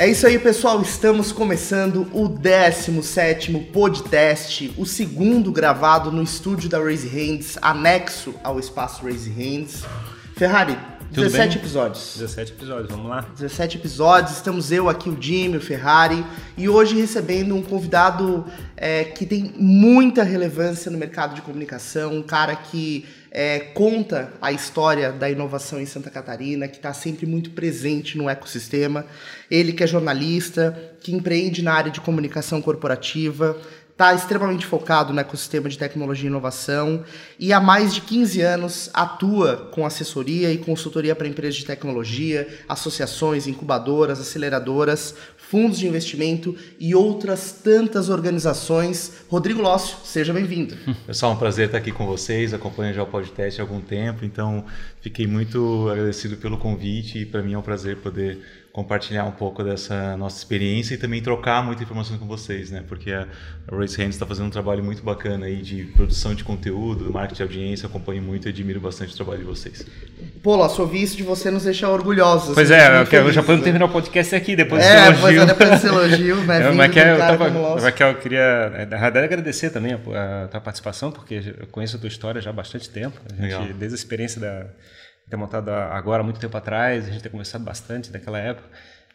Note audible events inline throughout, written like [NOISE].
É isso aí, pessoal. Estamos começando o 17 podcast, o segundo gravado no estúdio da Raise Hands, anexo ao espaço Raise Hands. Ferrari, Tudo 17 bem? episódios. 17 episódios, vamos lá? 17 episódios, estamos eu aqui, o Jimmy, o Ferrari, e hoje recebendo um convidado é, que tem muita relevância no mercado de comunicação, um cara que é, conta a história da inovação em Santa Catarina, que está sempre muito presente no ecossistema. Ele que é jornalista, que empreende na área de comunicação corporativa, está extremamente focado no ecossistema de tecnologia e inovação e há mais de 15 anos atua com assessoria e consultoria para empresas de tecnologia, associações, incubadoras, aceleradoras, fundos de investimento e outras tantas organizações. Rodrigo Lócio, seja bem-vindo. [LAUGHS] Pessoal, é um prazer estar aqui com vocês. Acompanho já o podcast há algum tempo, então fiquei muito agradecido pelo convite e para mim é um prazer poder compartilhar um pouco dessa nossa experiência e também trocar muita informação com vocês, né? Porque a Race Hands está fazendo um trabalho muito bacana aí de produção de conteúdo, marketing de audiência. Eu acompanho muito e admiro bastante o trabalho de vocês. Pô, Lócio, ouvir isso de você nos deixa orgulhosos. Pois assim, é, eu, eu já podemos né? terminar o podcast aqui, depois É, desse pois elogio. é, depois desse elogio, né? É, que um eu, tava. Raquel, eu queria é, na verdade, agradecer também a, a tua participação, porque eu conheço a tua história já há bastante tempo. A gente, desde a experiência da ter montado agora há muito tempo atrás, a gente tem conversado bastante daquela época.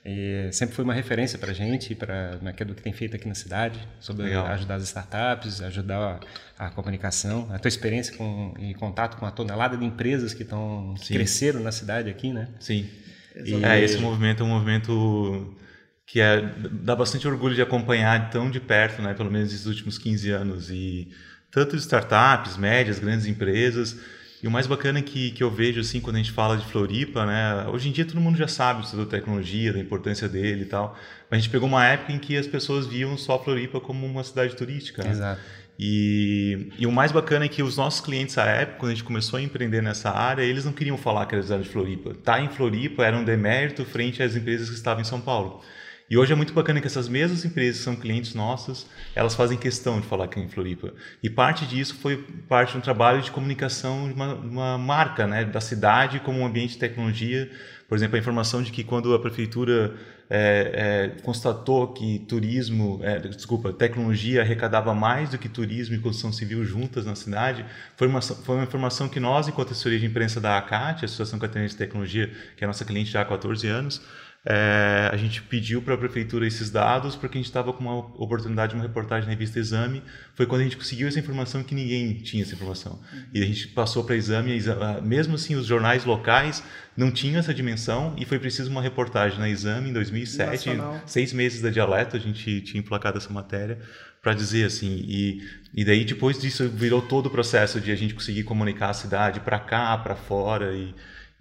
E sempre foi uma referência para a gente, para do que tem feito aqui na cidade, sobre Legal. ajudar as startups, ajudar a, a comunicação, a tua experiência com, e contato com a tonelada de empresas que estão cresceram na cidade aqui, né? Sim. Exatamente. É, esse movimento é um movimento que é, dá bastante orgulho de acompanhar tão de perto, né? Pelo menos esses últimos 15 anos. E tanto de startups, médias, grandes empresas. E o mais bacana que, que eu vejo, assim, quando a gente fala de Floripa, né? Hoje em dia todo mundo já sabe sobre a tecnologia, da importância dele e tal. Mas a gente pegou uma época em que as pessoas viam só Floripa como uma cidade turística. né? Exato. E, e o mais bacana é que os nossos clientes à época, quando a gente começou a empreender nessa área, eles não queriam falar que eles eram de Floripa. Tá em Floripa era um demérito frente às empresas que estavam em São Paulo. E hoje é muito bacana que essas mesmas empresas que são clientes nossos, elas fazem questão de falar é em Floripa. E parte disso foi parte de um trabalho de comunicação de uma, uma marca, né, da cidade como um ambiente de tecnologia. Por exemplo, a informação de que quando a prefeitura é, é, constatou que turismo, é, desculpa, tecnologia arrecadava mais do que turismo e construção civil juntas na cidade, foi uma, foi uma informação que nós, enquanto assessoria de imprensa da ACAT, Associação Catarinense de Tecnologia, que é nossa cliente já há 14 anos, é, a gente pediu para a prefeitura esses dados porque a gente estava com uma oportunidade de uma reportagem na revista Exame. Foi quando a gente conseguiu essa informação que ninguém tinha essa informação. E a gente passou para Exame, mesmo assim os jornais locais não tinham essa dimensão e foi preciso uma reportagem na Exame em 2007, Nacional. seis meses da Dialeto, a gente tinha emplacado essa matéria para dizer assim e, e daí depois disso virou todo o processo de a gente conseguir comunicar a cidade para cá, para fora e,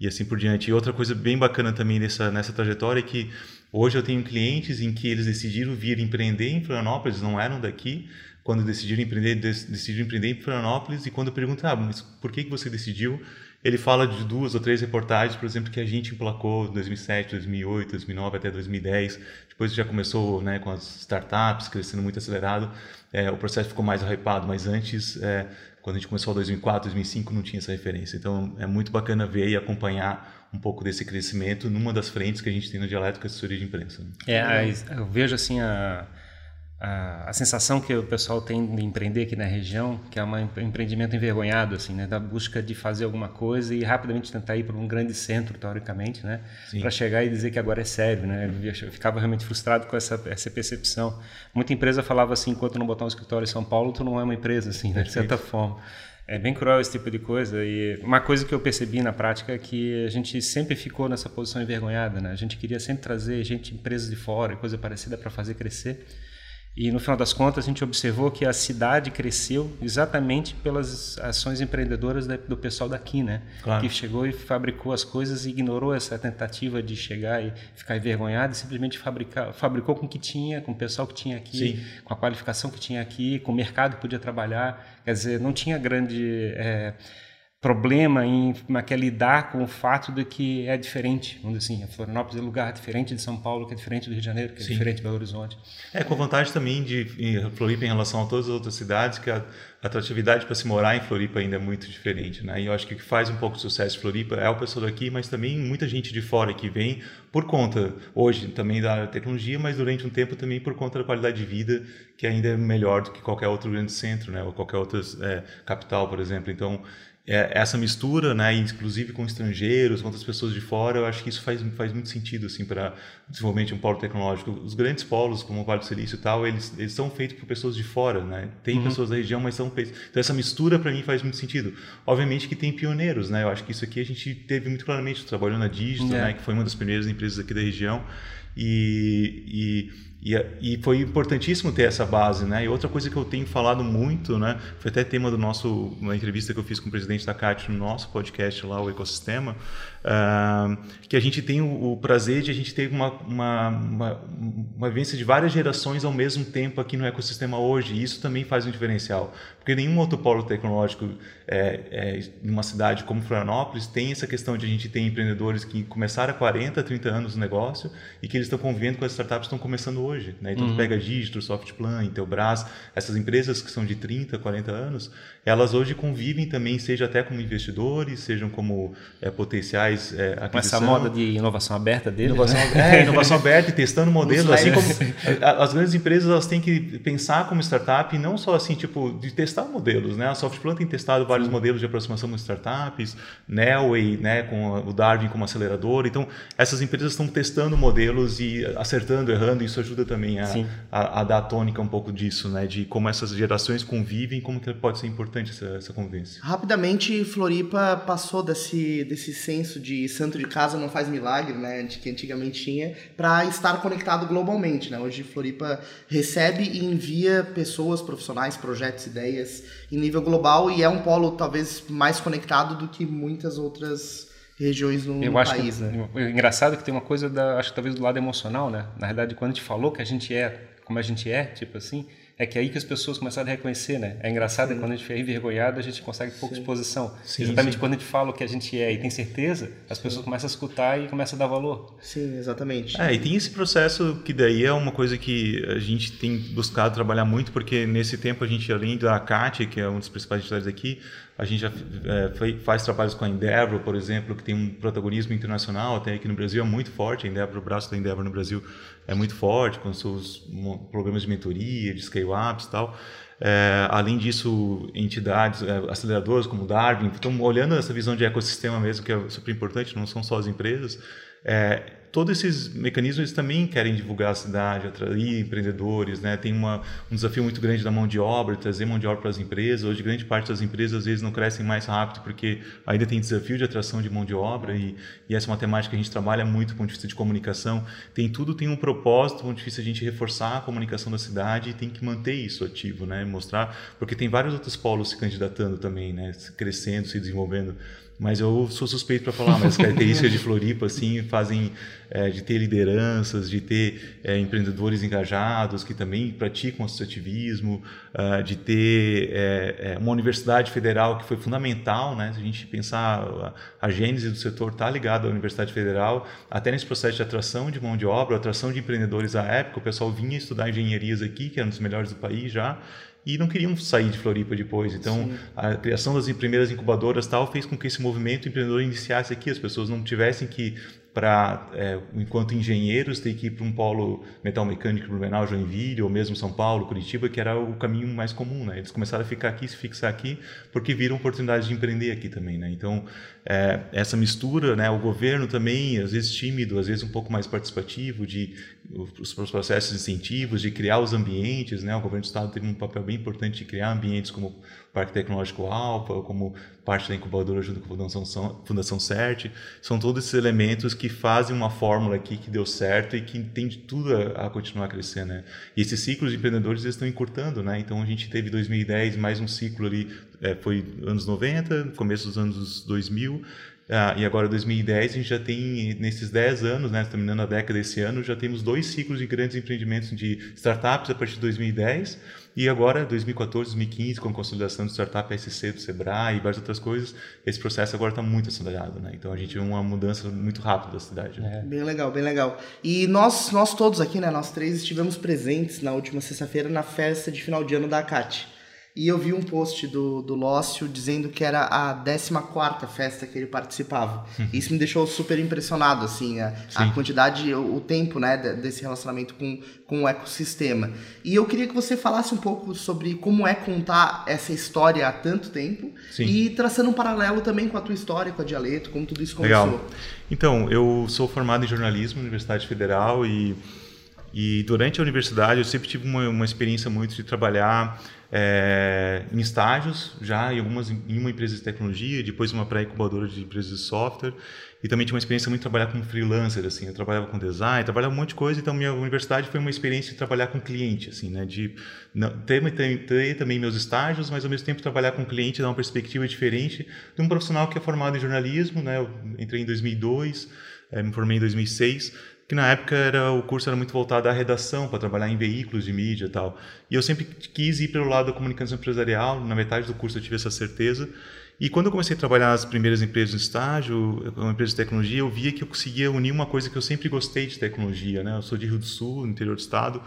e assim por diante. E outra coisa bem bacana também nessa nessa trajetória é que hoje eu tenho clientes em que eles decidiram vir empreender em Florianópolis, não eram daqui, quando decidiram empreender, dec- decidiram empreender em Florianópolis e quando pergunto, ah, mas por que que você decidiu? Ele fala de duas ou três reportagens, por exemplo, que a gente emplacou em 2007, 2008, 2009 até 2010. Depois já começou né, com as startups crescendo muito acelerado. É, o processo ficou mais hypado, mas antes, é, quando a gente começou em 2004, 2005, não tinha essa referência. Então é muito bacana ver e acompanhar um pouco desse crescimento numa das frentes que a gente tem no Dialeto, que é a assessoria de imprensa. né? É, eu vejo assim a, a, a sensação que o pessoal tem de empreender aqui na região, que é um empreendimento envergonhado, assim, né, da busca de fazer alguma coisa e rapidamente tentar ir para um grande centro, teoricamente, né, para chegar e dizer que agora é sério, né. Eu ficava realmente frustrado com essa essa percepção. Muita empresa falava assim, enquanto não botar um escritório em São Paulo, tu não é uma empresa, assim, né, de certa forma. É bem cruel esse tipo de coisa e uma coisa que eu percebi na prática é que a gente sempre ficou nessa posição envergonhada, né? A gente queria sempre trazer gente, empresas de fora, e coisa parecida para fazer crescer. E no final das contas a gente observou que a cidade cresceu exatamente pelas ações empreendedoras do pessoal daqui, né? Claro. Que chegou e fabricou as coisas e ignorou essa tentativa de chegar e ficar envergonhado e simplesmente fabricar, fabricou com o que tinha, com o pessoal que tinha aqui, Sim. com a qualificação que tinha aqui, com o mercado que podia trabalhar. Quer dizer, não tinha grande é, problema em é lidar com o fato de que é diferente. Vamos dizer assim, a Florianópolis é um lugar diferente de São Paulo, que é diferente do Rio de Janeiro, que é Sim. diferente de Belo Horizonte. É, com vantagem também de Floripa em relação a todas as outras cidades, que a, atratividade para se morar em Floripa ainda é muito diferente, né? E eu acho que o que faz um pouco de sucesso em Floripa é o pessoal daqui, mas também muita gente de fora que vem por conta, hoje também da tecnologia, mas durante um tempo também por conta da qualidade de vida, que ainda é melhor do que qualquer outro grande centro, né? Ou qualquer outra é, capital, por exemplo. Então, essa mistura, né, inclusive com estrangeiros, com outras pessoas de fora, eu acho que isso faz, faz muito sentido assim para desenvolvimento de um polo tecnológico. Os grandes polos, como o Vale do Silício e tal, eles, eles são feitos por pessoas de fora, né? Tem uhum. pessoas da região, mas são feitos. Então essa mistura para mim faz muito sentido. Obviamente que tem pioneiros, né? Eu acho que isso aqui a gente teve muito claramente, trabalhou na Digital, é. né, que foi uma das primeiras empresas aqui da região. E, e e, e, foi importantíssimo ter essa base, né? E outra coisa que eu tenho falado muito, né? Foi até tema do nosso, uma entrevista que eu fiz com o presidente da CAT no nosso podcast lá, o Ecosistema, uh, que a gente tem o, o, prazer de a gente ter uma, uma, uma, uma vivência de várias gerações ao mesmo tempo aqui no ecossistema hoje. E isso também faz um diferencial. Porque nenhum outro polo tecnológico é, é, numa cidade como Florianópolis tem essa questão de a gente ter empreendedores que começaram há 40, 30 anos no negócio e que eles estão convivendo com as startups que estão começando hoje. Né? Então, uhum. tu pega Digito, Softplan, Intelbras, essas empresas que são de 30, 40 anos, elas hoje convivem também, seja até como investidores, sejam como é, potenciais é, aquisição. Com essa moda de inovação aberta deles. Inovação, né? é, inovação aberta e testando [LAUGHS] modelos. assim como as grandes empresas elas têm que pensar como startup e não só assim, tipo, de testar modelos. Né? A Softplan tem testado vários Sim. modelos de aproximação com startups, Nelway, né, com o Darwin como acelerador. Então, essas empresas estão testando modelos e acertando, errando, isso ajuda também a, a, a, dar a tônica um pouco disso, né, de como essas gerações convivem, como que pode ser importante importante essa, essa convivência. Rapidamente, Floripa passou desse, desse senso de santo de casa não faz milagre, né, de que antigamente tinha, para estar conectado globalmente. Né? Hoje, Floripa recebe e envia pessoas, profissionais, projetos, ideias em nível global e é um polo talvez mais conectado do que muitas outras regiões no, eu acho país, que, né? É engraçado que tem uma coisa da, acho que talvez do lado emocional, né? Na verdade, quando a gente falou que a gente é como a gente é, tipo assim, é que é aí que as pessoas começaram a reconhecer, né? É engraçado sim. que quando a gente é envergonhado, a gente consegue pouca sim. exposição. Sim, exatamente sim. quando a gente fala o que a gente é e tem certeza, as pessoas começam a escutar e começam a dar valor. Sim, exatamente. É, e tem esse processo que daí é uma coisa que a gente tem buscado trabalhar muito, porque nesse tempo a gente, além da CAT, que é um dos principais entidades aqui, a gente já é, faz trabalhos com a Endeavor, por exemplo, que tem um protagonismo internacional, até aqui no Brasil é muito forte. A Endeavor, o braço da Endeavor no Brasil é muito forte, com seus programas de mentoria, de scale-ups e tal. É, além disso, entidades, é, aceleradoras como Darwin, estão olhando essa visão de ecossistema mesmo, que é super importante, não são só as empresas. É, todos esses mecanismos também querem divulgar a cidade, atrair empreendedores, né? Tem uma, um desafio muito grande da mão de obra, trazer mão de obra para as empresas. Hoje, grande parte das empresas às vezes não crescem mais rápido porque ainda tem desafio de atração de mão de obra e, e essa é uma temática que a gente trabalha muito do ponto de vista de comunicação. Tem tudo tem um propósito, do ponto de vista a gente reforçar a comunicação da cidade e tem que manter isso ativo, né? Mostrar, porque tem vários outros polos se candidatando também, né? Crescendo, se desenvolvendo. Mas eu sou suspeito para falar, mas as características de Floripa assim fazem é, de ter lideranças, de ter é, empreendedores engajados que também praticam associativismo, uh, de ter é, é, uma universidade federal que foi fundamental, né? Se a gente pensar a, a gênese do setor está ligada à Universidade Federal, até nesse processo de atração de mão de obra, atração de empreendedores à época, o pessoal vinha estudar engenharias aqui, que era um dos melhores do país já, e não queriam sair de Floripa depois. Então, Sim. a criação das primeiras incubadoras tal fez com que esse movimento empreendedor iniciasse aqui, as pessoas não tivessem que para, é, enquanto engenheiros, ter que ir para um polo metal mecânico Blumenau, Joinville, ou mesmo São Paulo, Curitiba, que era o caminho mais comum. Né? Eles começaram a ficar aqui, se fixar aqui, porque viram oportunidade de empreender aqui também. Né? Então, é, essa mistura, né? o governo também, às vezes tímido, às vezes um pouco mais participativo, de os processos incentivos, de criar os ambientes. Né? O governo do Estado teve um papel bem importante de criar ambientes como Parque Tecnológico Alfa, como parte da incubadora junto com a Fundação, Fundação CERT. São todos esses elementos que fazem uma fórmula aqui que deu certo e que tem de tudo a, a continuar a crescer. Né? E esses ciclos de empreendedores estão encurtando. Né? Então a gente teve 2010 mais um ciclo ali, é, foi anos 90, começo dos anos 2000. Ah, e agora 2010 a gente já tem nesses 10 anos, né, terminando a década desse ano, já temos dois ciclos de grandes empreendimentos de startups a partir de 2010 e agora, 2014, 2015, com a consolidação do Startup SC do Sebrae e várias outras coisas, esse processo agora está muito acelerado. Né? Então a gente vê uma mudança muito rápida da cidade. Né? É. Bem legal, bem legal. E nós, nós todos aqui, né, nós três, estivemos presentes na última sexta-feira na festa de final de ano da ACAT. E eu vi um post do, do Lócio dizendo que era a 14 festa que ele participava. Uhum. Isso me deixou super impressionado, assim, a, a quantidade, o, o, tempo, né, desse relacionamento com, com o ecossistema. E eu queria que você falasse um pouco sobre como é contar essa história há tanto tempo Sim. e traçando um paralelo também com a tua história, com a Dialeto, como tudo isso começou. Legal. Então, eu sou formado em jornalismo na Universidade Federal e, e durante a universidade eu sempre tive uma, uma experiência muito de trabalhar é, em estágios, já em, algumas, em uma empresa de tecnologia, depois uma pré-incubadora de empresas de software, e também tinha uma experiência muito de trabalhar como freelancer, assim, eu trabalhava com design, trabalhava um monte de coisa, então minha universidade foi uma experiência de trabalhar com cliente, assim, né, de não, ter, ter, ter, também meus estágios, mas ao mesmo tempo trabalhar com cliente, dar uma perspectiva diferente de um profissional que é formado em jornalismo, né, eu entrei em 2002, é, me formei em 2006, que na época era o curso era muito voltado à redação, para trabalhar em veículos de mídia e tal. E eu sempre quis ir pelo lado da comunicação empresarial, na metade do curso eu tive essa certeza. E quando eu comecei a trabalhar nas primeiras empresas no estágio, uma empresa de tecnologia, eu via que eu conseguia unir uma coisa que eu sempre gostei de tecnologia, né? Eu sou de Rio do Sul, interior do estado,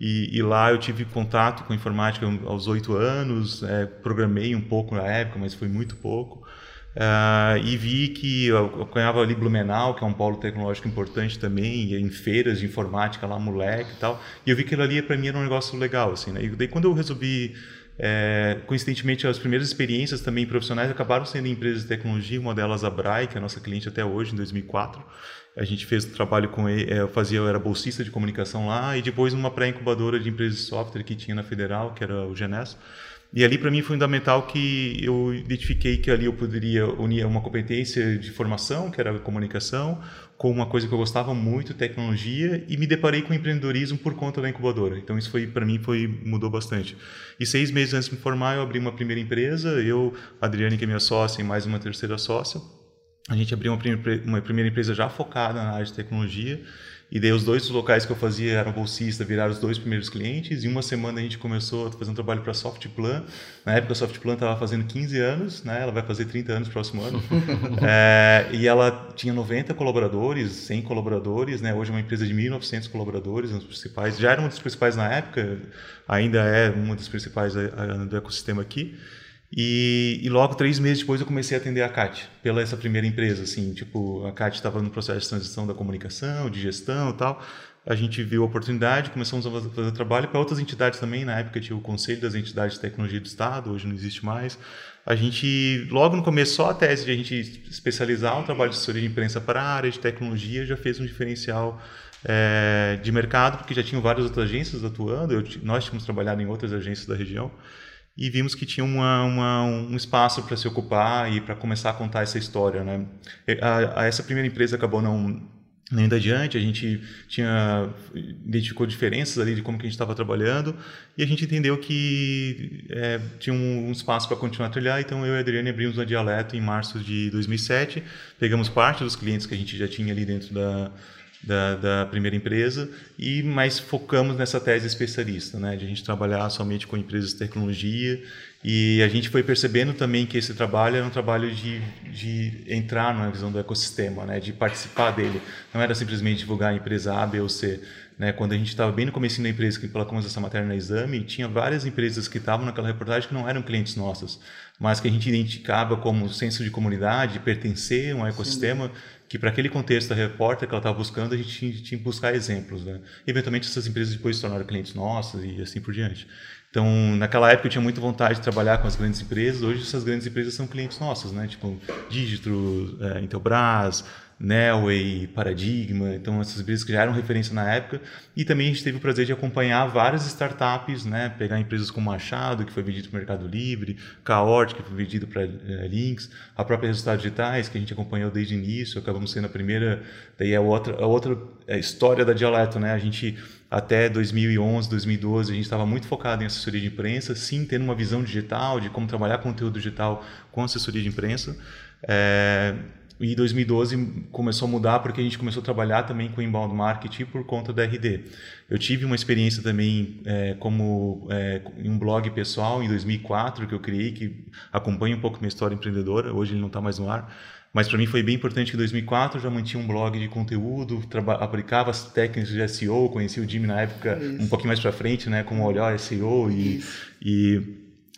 e, e lá eu tive contato com informática aos oito anos, é, programei um pouco na época, mas foi muito pouco. Uh, e vi que eu acompanhava ali Blumenau, que é um polo tecnológico importante também, em feiras de informática lá, moleque e tal. E eu vi que aquilo ali para mim era um negócio legal, assim, né? E daí quando eu resolvi, é, coincidentemente, as primeiras experiências também profissionais acabaram sendo em empresas de tecnologia, uma delas a Brai, que é a nossa cliente até hoje, em 2004. A gente fez trabalho com ele, é, eu fazia, eu era bolsista de comunicação lá, e depois uma pré-incubadora de empresas de software que tinha na Federal, que era o Genes. E ali para mim foi fundamental que eu identifiquei que ali eu poderia unir uma competência de formação, que era a comunicação, com uma coisa que eu gostava muito, tecnologia, e me deparei com empreendedorismo por conta da incubadora. Então isso foi para mim foi mudou bastante. E seis meses antes de me formar eu abri uma primeira empresa, eu, a Adriane que é minha sócia e mais uma terceira sócia. A gente abriu uma primeira, uma primeira empresa já focada na área de tecnologia e daí os dois locais que eu fazia eram bolsista, viraram os dois primeiros clientes. E uma semana a gente começou a fazer um trabalho para a Softplan. Na época a Softplan estava fazendo 15 anos, né? ela vai fazer 30 anos no próximo ano. [LAUGHS] é, e ela tinha 90 colaboradores, 100 colaboradores. Né? Hoje é uma empresa de 1.900 colaboradores, um dos principais. Já era uma das principais na época, ainda é uma das principais eh, eh, do ecossistema aqui. E, e, logo três meses depois eu comecei a atender a CAT pela essa primeira empresa, assim, tipo a CAT estava no processo de transição da comunicação, de gestão, e tal. A gente viu a oportunidade, começamos a fazer trabalho para outras entidades também. Na época tinha o Conselho das Entidades de Tecnologia do Estado, hoje não existe mais. A gente, logo no começo, só a tese de a gente especializar o trabalho de assessoria de imprensa para a área de tecnologia já fez um diferencial é, de mercado, porque já tinham várias outras agências atuando. Eu, nós tínhamos trabalhado em outras agências da região e vimos que tinha uma, uma, um espaço para se ocupar e para começar a contar essa história. Né? A, a essa primeira empresa acabou não, nem adiante, a gente tinha identificou diferenças ali de como que a gente estava trabalhando e a gente entendeu que é, tinha um, um espaço para continuar a trilhar, então eu e a Adriane abrimos a Dialeto em março de 2007, pegamos parte dos clientes que a gente já tinha ali dentro da, da, da, primeira empresa e mais focamos nessa tese especialista, né, de a gente trabalhar somente com empresas de tecnologia. E a gente foi percebendo também que esse trabalho era um trabalho de, de entrar na visão do ecossistema, né, de participar dele, não era simplesmente divulgar a empresa A, B ou C, né, quando a gente estava bem no começo da empresa que colocamos essa matéria no exame, tinha várias empresas que estavam naquela reportagem que não eram clientes nossos, mas que a gente identificava como senso de comunidade, pertencer a um ecossistema Sim que para aquele contexto da repórter que ela estava buscando, a gente tinha, tinha, que buscar exemplos. Né? eventualmente essas empresas depois se tornaram clientes nossos e assim por diante. Então, naquela época eu tinha muita vontade de trabalhar com as grandes empresas. Hoje essas grandes empresas são clientes nossos, né? Tipo Digitro, é, Intelbras, Nelway, Paradigma, então essas empresas que já eram referência na época. E também a gente teve o prazer de acompanhar várias startups, né? pegar empresas como Machado, que foi vendido para o Mercado Livre, Caort, que foi vendido para é, Links, a própria Resultados Digitais, que a gente acompanhou desde o início, acabamos sendo a primeira, daí a outra, a outra é, história da Dialeto, né? A gente até 2011, 2012, a gente estava muito focado em assessoria de imprensa, sim, tendo uma visão digital, de como trabalhar conteúdo digital com assessoria de imprensa. É, e 2012 começou a mudar porque a gente começou a trabalhar também com inbound marketing por conta da RD. Eu tive uma experiência também é, como é, em um blog pessoal em 2004 que eu criei, que acompanha um pouco minha história empreendedora. Hoje ele não está mais no ar. Mas para mim foi bem importante que em 2004 eu já mantinha um blog de conteúdo, aplicava as técnicas de SEO, conheci o Jimmy na época Isso. um pouquinho mais para frente, né, como olhar SEO e,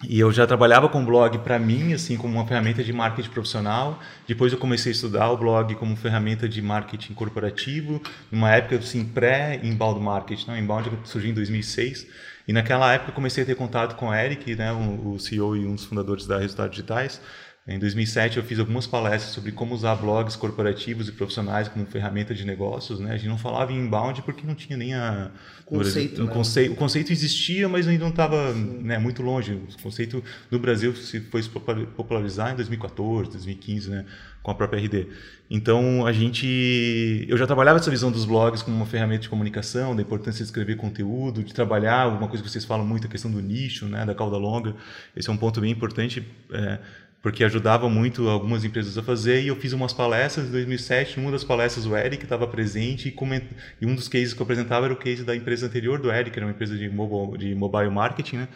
e eu já trabalhava com blog para mim, assim, como uma ferramenta de marketing profissional. Depois eu comecei a estudar o blog como ferramenta de marketing corporativo, numa época assim pré-inbound marketing, não, inbound surgiu em 2006. E naquela época eu comecei a ter contato com o Eric, né, o CEO e um dos fundadores da Resultados Digitais. Em 2007 eu fiz algumas palestras sobre como usar blogs corporativos e profissionais como ferramenta de negócios, né? A gente não falava em inbound porque não tinha nem a conceito, um né? conceito, o conceito existia, mas ainda não estava né, muito longe. O conceito no Brasil se foi popularizar em 2014, 2015, né? Com a própria RD. Então a gente, eu já trabalhava essa visão dos blogs como uma ferramenta de comunicação, da importância de escrever conteúdo, de trabalhar uma coisa que vocês falam muito, a questão do nicho, né? Da cauda longa. Esse é um ponto bem importante. É, porque ajudava muito algumas empresas a fazer, e eu fiz umas palestras em 2007, numa das palestras o Eric estava presente, e, coment... e, um dos cases que eu apresentava era o case da empresa anterior do Eric, era uma empresa de mobile, de mobile marketing, né?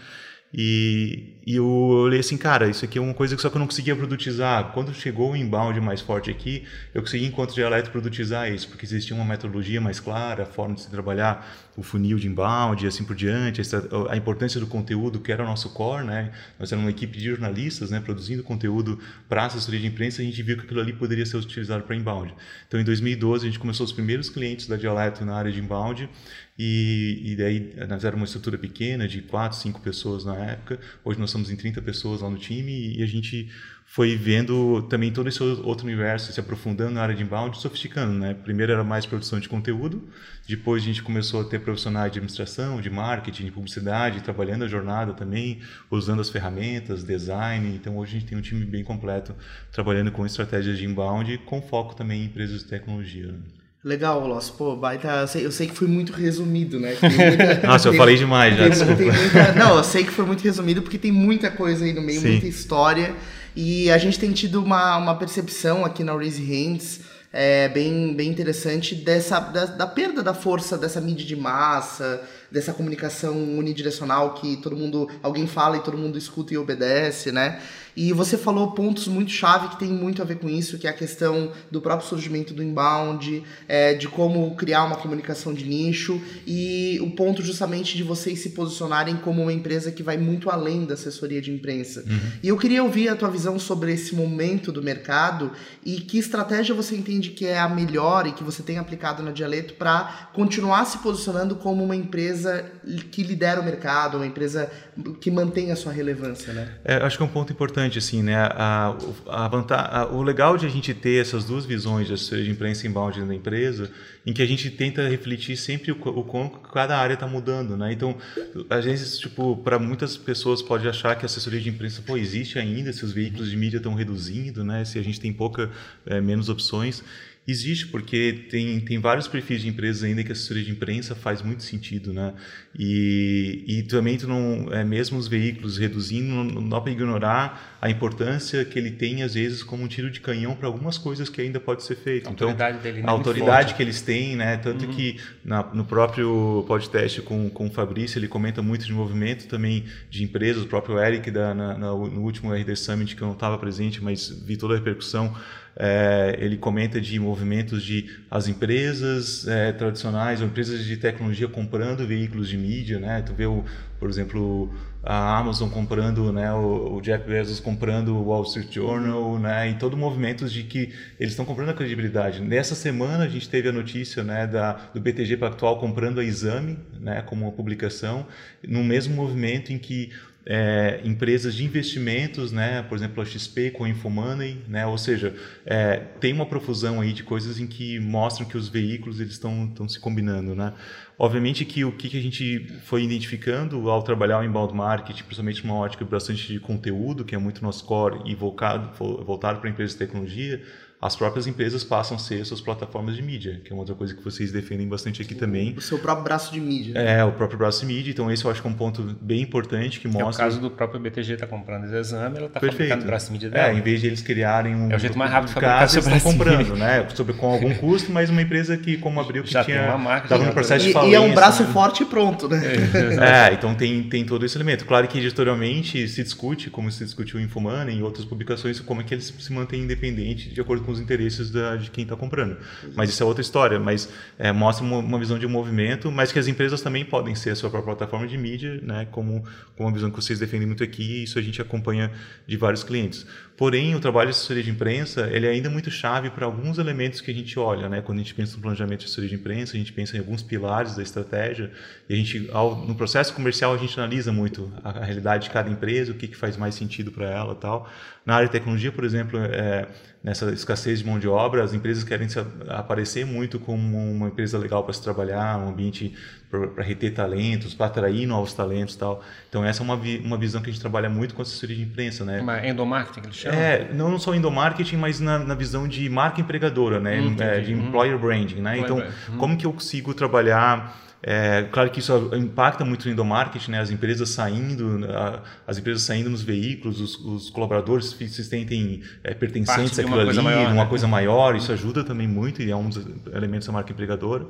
E, e eu olhei assim, cara, isso aqui é uma coisa que só que eu não conseguia produtizar. Quando chegou o inbound mais forte aqui, eu consegui, enquanto dialeto, produtizar isso, porque existia uma metodologia mais clara, a forma de se trabalhar o funil de inbound e assim por diante, a importância do conteúdo, que era o nosso core, né? Nós éramos uma equipe de jornalistas, né, produzindo conteúdo para assessoria de imprensa, a gente viu que aquilo ali poderia ser utilizado para inbound. Então, em 2012, a gente começou os primeiros clientes da Dialeto na área de inbound, e, e daí nós éramos uma estrutura pequena, de 4, 5 pessoas na época. Hoje nós somos em 30 pessoas lá no time e a gente foi vendo também todo esse outro universo, se aprofundando na área de inbound, sofisticando, né? Primeiro era mais produção de conteúdo, depois a gente começou a ter profissionais de administração, de marketing, de publicidade, trabalhando a jornada também, usando as ferramentas, design. Então hoje a gente tem um time bem completo trabalhando com estratégias de inbound, com foco também em empresas de tecnologia. Né? Legal, Loss. Pô, baita. Eu sei, eu sei, que foi muito resumido, né? [LAUGHS] Muita, Nossa, tem, eu falei demais já, tem, tem muita, Não, eu sei que foi muito resumido porque tem muita coisa aí no meio, Sim. muita história. E a gente tem tido uma, uma percepção aqui na Raise Hands é, bem, bem interessante dessa, da, da perda da força dessa mídia de massa, dessa comunicação unidirecional que todo mundo, alguém fala e todo mundo escuta e obedece, né? E você falou pontos muito chave que tem muito a ver com isso, que é a questão do próprio surgimento do inbound, é, de como criar uma comunicação de nicho e o ponto justamente de vocês se posicionarem como uma empresa que vai muito além da assessoria de imprensa. Uhum. E eu queria ouvir a tua visão sobre esse momento do mercado e que estratégia você entende que é a melhor e que você tem aplicado na Dialeto para continuar se posicionando como uma empresa que lidera o mercado, uma empresa que mantém a sua relevância, né? É, acho que é um ponto importante, assim, né? A, a, a o legal de a gente ter essas duas visões de assessoria de imprensa inbound da empresa, em que a gente tenta refletir sempre o, o como cada área está mudando, né? Então, às vezes, tipo, para muitas pessoas pode achar que a assessoria de imprensa, pô, existe ainda, se os veículos de mídia estão reduzindo, né? Se a gente tem pouca, é, menos opções. Existe, porque tem, tem vários perfis de empresas ainda que a assessoria de imprensa faz muito sentido, né? E, e também tu não, é, mesmo os veículos reduzindo, não, dá para ignorar a importância que ele tem, às vezes, como um tiro de canhão para algumas coisas que ainda pode ser feito. A autoridade então, dele a autoridade que eles têm, né? Tanto uhum. que na, no próprio podcast com, com o Fabrício, ele comenta muito de movimento também de empresas, o próprio Eric da, na, na, no último RD Summit, que eu não estava presente, mas vi toda a repercussão é, ele comenta de movimentos de as empresas é, tradicionais ou empresas de tecnologia comprando veículos de mídia, né? Tu vê, o, por exemplo, a Amazon comprando, né? O, o Jeff Bezos comprando o Wall Street Journal, né? E todo movimento de que eles estão comprando a credibilidade. Nessa semana a gente teve a notícia, né? Da, do BTG Pactual comprando a Exame, né? Como uma publicação, no mesmo movimento em que é, empresas de investimentos, né? por exemplo, a XP com a Infomoney, né? ou seja, é, tem uma profusão aí de coisas em que mostram que os veículos eles estão se combinando. Né? Obviamente que o que, a gente foi identificando ao trabalhar o inbound marketing, principalmente uma ótica bastante de conteúdo, que é muito nosso core e voltado para empresas de tecnologia, as próprias empresas passam a ser suas plataformas de mídia, que é uma outra coisa que vocês defendem bastante aqui também. O seu próprio braço de mídia. É, o próprio braço de mídia. Então, esse eu acho que é um ponto bem importante que mostra. É o caso do próprio BTG está comprando esse exame, ela está fabricando o braço de mídia dela. É, em vez de eles criarem um. É o jeito mais rápido de fabricar seu braço estão comprando, né? Sobre, com algum custo, mas uma empresa que, como abriu, que já tinha. Tem uma marca, estava no processo e, de falência. E é um braço né? forte e pronto, né? [LAUGHS] É, então tem, tem todo esse elemento. Claro que editorialmente se discute, como se discutiu em Infomoney e em outras publicações, como é que eles se mantêm independentes de acordo com os interesses da, de quem está comprando. Mas isso é outra história, mas é, mostra uma, uma, visão de um movimento, mas que as empresas também podem ser a sua própria plataforma de mídia, né, como, como a visão que vocês defendem muito aqui, e isso a gente acompanha de vários clientes. Porém, o trabalho de assessoria de imprensa ele é ainda muito chave para alguns elementos que a gente olha, né? Quando a gente pensa no planejamento de assessoria de imprensa, a gente pensa em alguns pilares da estratégia e a gente, ao, no processo comercial, a gente analisa muito a, a realidade de cada empresa, o que, que faz mais sentido para ela, tal. Na área de tecnologia, por exemplo, é, nessa escassez de mão de obra, as empresas querem se aparecer muito como uma empresa legal para se trabalhar, um ambiente para reter talentos, para atrair novos talentos, tal. Então essa é uma, vi, uma visão que a gente trabalha muito com assessoria de imprensa, né? Uma endomarketing que eles chamam? É, não só endomarketing, mas na, na visão de marca empregadora, né? Hum, é, de uhum. employer branding, né? Employer então, brand. Uhum. como que eu consigo trabalhar é, claro que isso impacta muito no endomarketing, né? As empresas saindo, as empresas saindo nos veículos, os, os colaboradores se sentem é, pertencentes àquilo ali, maior, numa né? coisa maior. Isso ajuda também muito e é um dos elementos da marca empregadora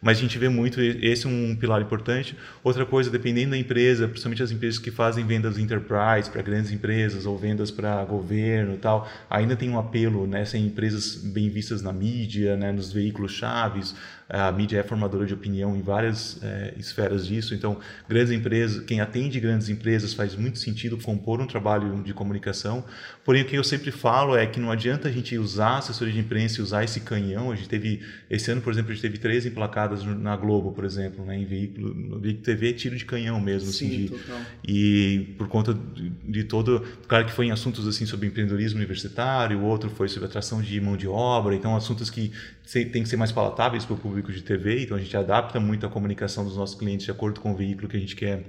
mas a gente vê muito esse é um pilar importante. Outra coisa, dependendo da empresa, principalmente as empresas que fazem vendas enterprise para grandes empresas ou vendas para governo e tal, ainda tem um apelo, né, empresas bem vistas na mídia, né, nos veículos chaves. A mídia é formadora de opinião em várias é, esferas disso. Então, grandes empresas, quem atende grandes empresas faz muito sentido compor um trabalho de comunicação. Porém, o que eu sempre falo é que não adianta a gente usar a assessoria de imprensa e usar esse canhão. A gente teve esse ano, por exemplo, a gente teve três emplacadas na Globo, por exemplo, né, em veículo, no veículo TV, tiro de canhão mesmo, assim, Sim, assim, de, e por conta de, de, todo, claro que foi em assuntos assim sobre empreendedorismo universitário, o outro foi sobre atração de mão de obra, então assuntos que tem que ser mais palatáveis para o público de TV, então a gente adapta muito a comunicação dos nossos clientes de acordo com o veículo que a gente quer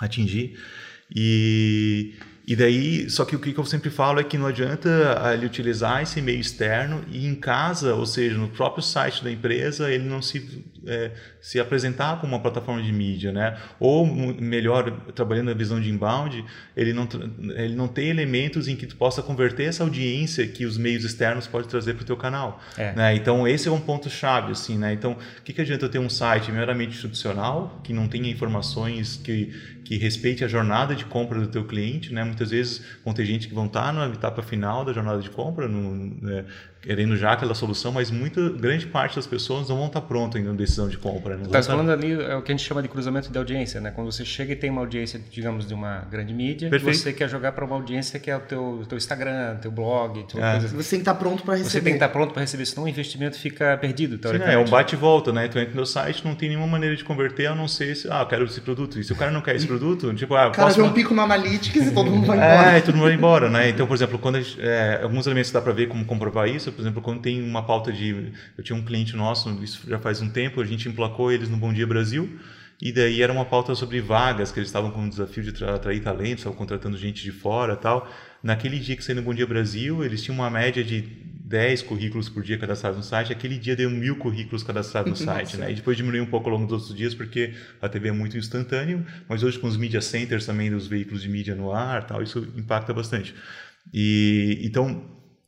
atingir. E e daí, só que o que eu sempre falo é que não adianta ele utilizar esse meio externo e em casa, ou seja, no próprio site da empresa, ele não se, é, se apresentar como uma plataforma de mídia, né? Ou melhor, trabalhando na visão de inbound, ele não, ele não tem elementos em que tu possa converter essa audiência que os meios externos podem trazer para o teu canal. É. Né? Então, esse é um ponto chave, assim, né? Então, o que, que adianta eu ter um site meramente institucional, que não tenha informações que, que respeite a jornada de compra do teu cliente, né? Muitas vezes vão ter gente que vão estar na etapa final da jornada de compra, no, né? querendo já aquela solução, mas muita grande parte das pessoas não vão estar prontas ainda na decisão de compra. Está né? falando ali é o que a gente chama de cruzamento de audiência, né? Quando você chega e tem uma audiência, digamos, de uma grande mídia, Perfeito. você quer jogar para uma audiência que é o teu, teu Instagram, teu blog, é. coisa assim. Você tem que estar pronto para receber. Você tem que estar pronto para receber, senão o investimento fica perdido. Sim, é, é um bate e volta, né? Então entra no meu site, não tem nenhuma maneira de converter a não ser se, ah, eu quero esse produto. E se o cara não quer esse produto, [LAUGHS] tipo, ah, cara, vê um pico no Analytics e todo mundo vai embora. [LAUGHS] É, e todo mundo vai embora, né? Então, por exemplo, quando gente, é, alguns elementos dá para ver como comprovar isso, por exemplo, quando tem uma pauta de. Eu tinha um cliente nosso, isso já faz um tempo, a gente emplacou eles no Bom Dia Brasil. E daí era uma pauta sobre vagas, que eles estavam com o desafio de atrair talentos, estavam contratando gente de fora tal. Naquele dia que saiu no Bom Dia Brasil, eles tinham uma média de 10 currículos por dia cadastrados no site. Aquele dia deu mil currículos cadastrados no [LAUGHS] site, né? E depois diminuiu um pouco ao longo dos outros dias, porque a TV é muito instantâneo, mas hoje com os media centers também dos veículos de mídia no ar, tal, isso impacta bastante. E então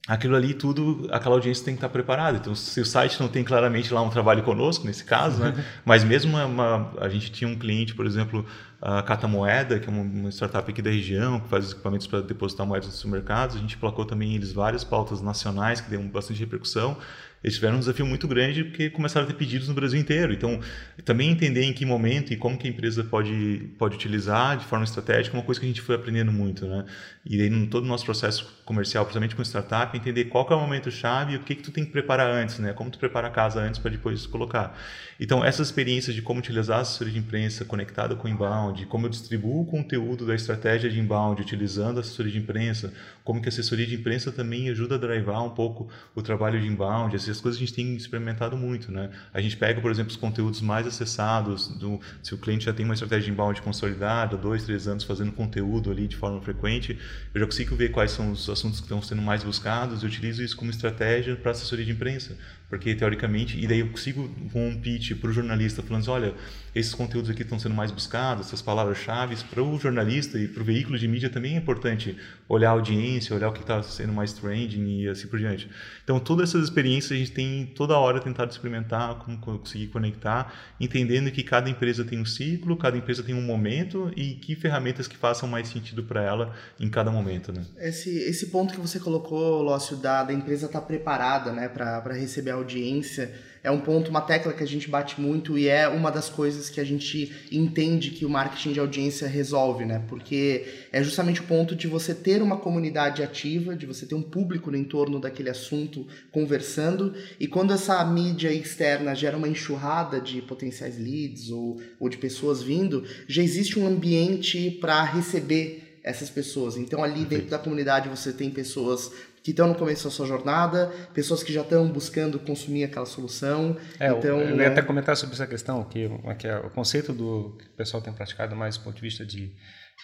aquilo ali tudo, aquela audiência tem que estar preparada. Então, se o site não tem claramente lá um trabalho conosco, nesse caso, né? [LAUGHS] mas mesmo uma, a gente tinha um cliente, por exemplo, a Catamoeda, que é uma startup aqui da região, que faz equipamentos para depositar moedas nos supermercados, a gente placou também eles várias pautas nacionais que deu bastante repercussão eles tiveram um desafio muito grande porque começaram a ter pedidos no Brasil inteiro. Então, também entender em que momento e como que a empresa pode, pode utilizar de forma estratégica é uma coisa que a gente foi aprendendo muito, né? E aí, no todo o nosso processo comercial, principalmente com startup, entender qual é o momento chave e o que que tu tem que preparar antes, né? Como tu prepara a casa antes para depois colocar. Então, essas experiências de como utilizar a assessoria de imprensa conectada com inbound, como eu distribuo o conteúdo da estratégia de inbound utilizando a assessoria de imprensa, como que a assessoria de imprensa também ajuda a drivar um pouco o trabalho de inbound, essas coisas a gente tem experimentado muito, né? A gente pega, por exemplo, os conteúdos mais acessados, do, se o cliente já tem uma estratégia de inbound consolidada, dois, três anos fazendo conteúdo ali de forma frequente, eu já consigo ver quais são os assuntos que estão sendo mais buscados e utilizo isso como estratégia para assessoria de imprensa porque teoricamente, e daí eu consigo com um pitch para o jornalista falando assim, olha, esses conteúdos aqui estão sendo mais buscados, essas palavras-chave, para o jornalista e para o veículo de mídia também é importante olhar a audiência olhar o que está sendo mais trending e assim por diante. Então, todas essas experiências a gente tem toda hora tentado experimentar, como conseguir conectar, entendendo que cada empresa tem um ciclo, cada empresa tem um momento e que ferramentas que façam mais sentido para ela em cada momento. Né? Esse, esse ponto que você colocou, Lócio, da, da empresa estar tá preparada né, para receber audiência é um ponto, uma tecla que a gente bate muito e é uma das coisas que a gente entende que o marketing de audiência resolve, né? Porque é justamente o ponto de você ter uma comunidade ativa, de você ter um público no entorno daquele assunto conversando, e quando essa mídia externa gera uma enxurrada de potenciais leads ou, ou de pessoas vindo, já existe um ambiente para receber essas pessoas. Então ali dentro da comunidade você tem pessoas que estão no começo da sua jornada, pessoas que já estão buscando consumir aquela solução. É, então, eu ia até comentar sobre essa questão, que, que é o conceito do que o pessoal tem praticado mais do ponto de vista de,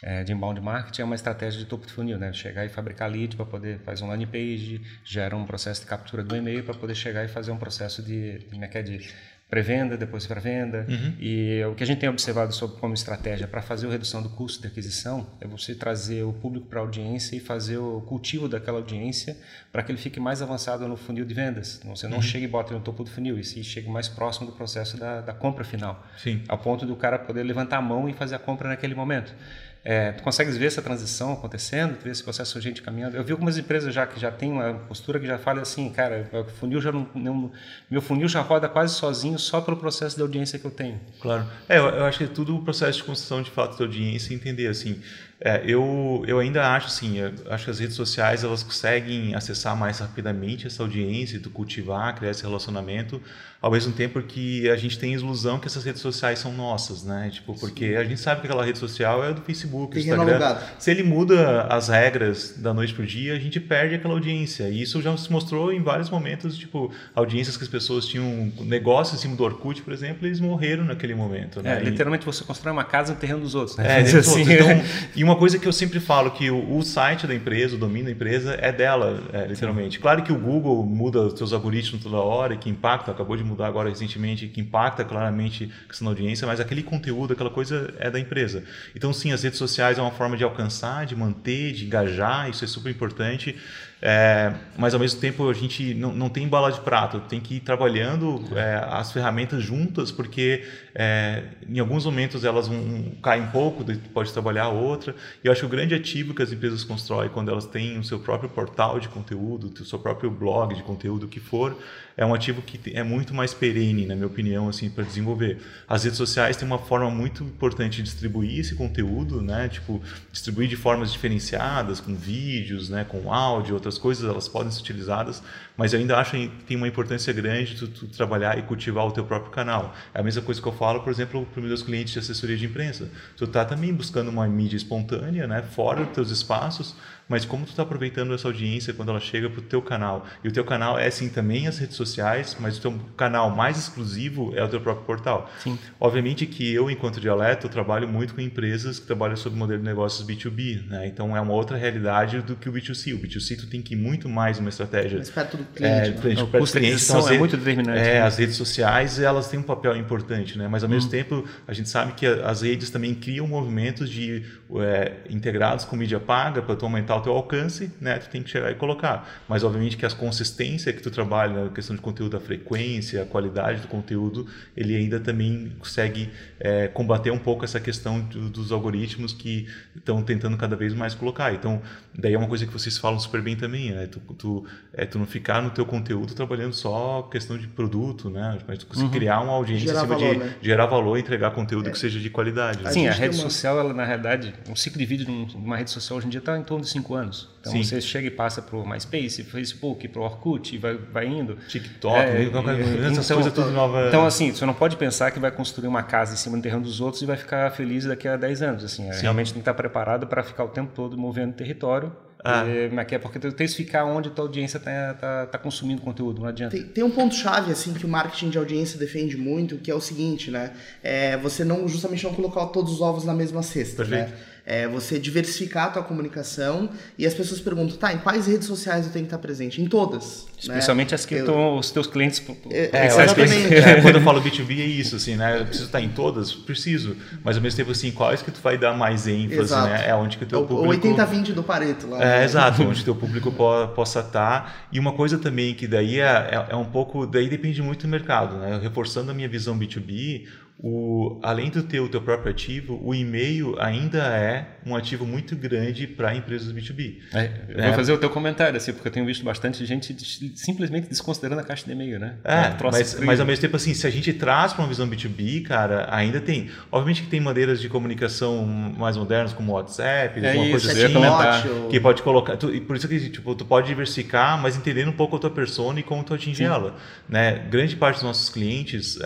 é, de inbound marketing é uma estratégia de topo de funil, né? Chegar e fabricar lead para poder fazer um landing page, gera um processo de captura do e-mail para poder chegar e fazer um processo de, como é que é, de pré-venda, depois para venda. Uhum. E o que a gente tem observado sobre como estratégia para fazer a redução do custo de aquisição é você trazer o público para a audiência e fazer o cultivo daquela audiência para que ele fique mais avançado no funil de vendas. Você não uhum. chega e bota no topo do funil, e sim chega mais próximo do processo da, da compra final. Sim. Ao ponto do cara poder levantar a mão e fazer a compra naquele momento. É, tu consegues ver essa transição acontecendo, ver esse processo de gente caminhando? Eu vi algumas empresas já que já tem uma postura que já fala assim, cara, funil já não, meu funil já roda quase sozinho só pelo processo de audiência que eu tenho. Claro. É, eu, eu acho que é tudo o processo de construção de fato de audiência entender assim, é, eu, eu ainda acho assim, acho que as redes sociais elas conseguem acessar mais rapidamente essa audiência, tu cultivar, criar esse relacionamento, ao mesmo tempo que a gente tem a ilusão que essas redes sociais são nossas, né? Tipo, porque Sim. a gente sabe que aquela rede social é do Facebook, do Instagram. Se ele muda as regras da noite pro dia, a gente perde aquela audiência. E isso já se mostrou em vários momentos, tipo, audiências que as pessoas tinham negócios em cima do Orkut, por exemplo, eles morreram naquele momento, né? É, literalmente você constrói uma casa no terreno dos outros, né? É, [LAUGHS] assim. Então, e uma coisa que eu sempre falo que o, o, site da empresa, o domínio da empresa é dela, é, literalmente. Sim. Claro que o Google muda os seus algoritmos toda hora, que impacta, acabou de mudar agora recentemente, que impacta claramente a questão da audiência, mas aquele conteúdo, aquela coisa é da empresa. Então, sim, as redes sociais é uma forma de alcançar, de manter, de engajar, isso é super importante. É, mas ao mesmo tempo a gente não, não tem bala de prata, tem que ir trabalhando é, as ferramentas juntas, porque é, em alguns momentos elas vão cair um pouco, pode trabalhar outra. E eu acho que o grande ativo que as empresas constroem quando elas têm o seu próprio portal de conteúdo, o seu próprio blog de conteúdo, o que for, é um ativo que é muito mais perene, na minha opinião, assim, para desenvolver. As redes sociais têm uma forma muito importante de distribuir esse conteúdo, né? Tipo, distribuir de formas diferenciadas, com vídeos, né? com áudio, outras coisas, elas podem ser utilizadas, mas eu ainda acho que tem uma importância grande tu, tu trabalhar e cultivar o teu próprio canal. É a mesma coisa que eu falo, por exemplo, para os meus clientes de assessoria de imprensa. Tu está também buscando uma mídia espontânea, né? fora dos teus espaços, mas como tu está aproveitando essa audiência quando ela chega para o teu canal. E o teu canal é sim também as redes sociais, mas o teu canal mais exclusivo é o teu próprio portal. Sim. Obviamente que eu, enquanto dialeto, eu trabalho muito com empresas que trabalham sobre o modelo de negócios B2B, né? Então é uma outra realidade do que o B2C. O B2C tu tem que ir muito mais uma estratégia. Mas perto do cliente. É, né? cliente, o custo cliente, então, é muito determinante. É, né? as redes sociais elas têm um papel importante, né? Mas ao hum. mesmo tempo a gente sabe que as redes também criam movimentos de é, integrados com mídia paga para tu aumentar o teu alcance, né? Tu tem que chegar e colocar. Mas obviamente que as consistência que tu trabalha na questão de conteúdo, a frequência, a qualidade do conteúdo, ele ainda também consegue é, combater um pouco essa questão do, dos algoritmos que estão tentando cada vez mais colocar. Então, daí é uma coisa que vocês falam super bem também, né? Tu, tu, é, tu não ficar no teu conteúdo trabalhando só questão de produto, né? Mas tu conseguir uhum. criar uma audiência gerar valor, de né? gerar valor e entregar conteúdo é. que seja de qualidade. Né? Sim, a, a rede uma... social, ela, na realidade, um ciclo de vídeo de uma rede social hoje em dia está em torno de cinco anos. Então Sim. você chega e passa para o MySpace, Facebook, para o Orkut, e vai, vai indo. TikTok, é, essas então, coisas tudo nova. Então, assim, você não pode pensar que vai construir uma casa em cima do terreno dos outros e vai ficar feliz daqui a 10 anos. Assim, é, realmente tem que estar preparado para ficar o tempo todo movendo território ah. É, porque tu tens que ficar onde a tua audiência está tá, tá consumindo conteúdo, não adianta. Tem, tem um ponto-chave assim que o marketing de audiência defende muito, que é o seguinte, né? É, você não justamente não colocar todos os ovos na mesma cesta, né? Perfeito. né? É você diversificar a tua comunicação e as pessoas perguntam, tá, em quais redes sociais eu tenho que estar presente? Em todas. Né? Especialmente né? as que eu... estão os teus clientes. É, é, exatamente. É, quando eu falo B2B é isso, assim, né? Eu preciso estar em todas? Preciso. Mas ao mesmo tempo, assim, quais que tu vai dar mais ênfase, exato. né? É onde que o teu público... O 80-20 do Pareto lá. É, né? exato, onde o [LAUGHS] teu público possa estar. E uma coisa também que daí é, é, é um pouco... Daí depende muito do mercado, né? Reforçando a minha visão B2B, o, além de ter o teu próprio ativo, o e-mail ainda é um ativo muito grande para empresas B2B. É, eu é. vou fazer o teu comentário, assim, porque eu tenho visto bastante gente simplesmente desconsiderando a caixa de e-mail, né? É, é mas, mas ao mesmo tempo, assim, se a gente traz para uma visão B2B, cara, ainda tem. Obviamente que tem maneiras de comunicação mais modernas, como o WhatsApp, é alguma isso, coisa assim, comentar. que pode colocar. Tu, por isso que tipo, tu pode diversificar, mas entendendo um pouco a tua persona e como tu atingir ela. Né? Grande parte dos nossos clientes.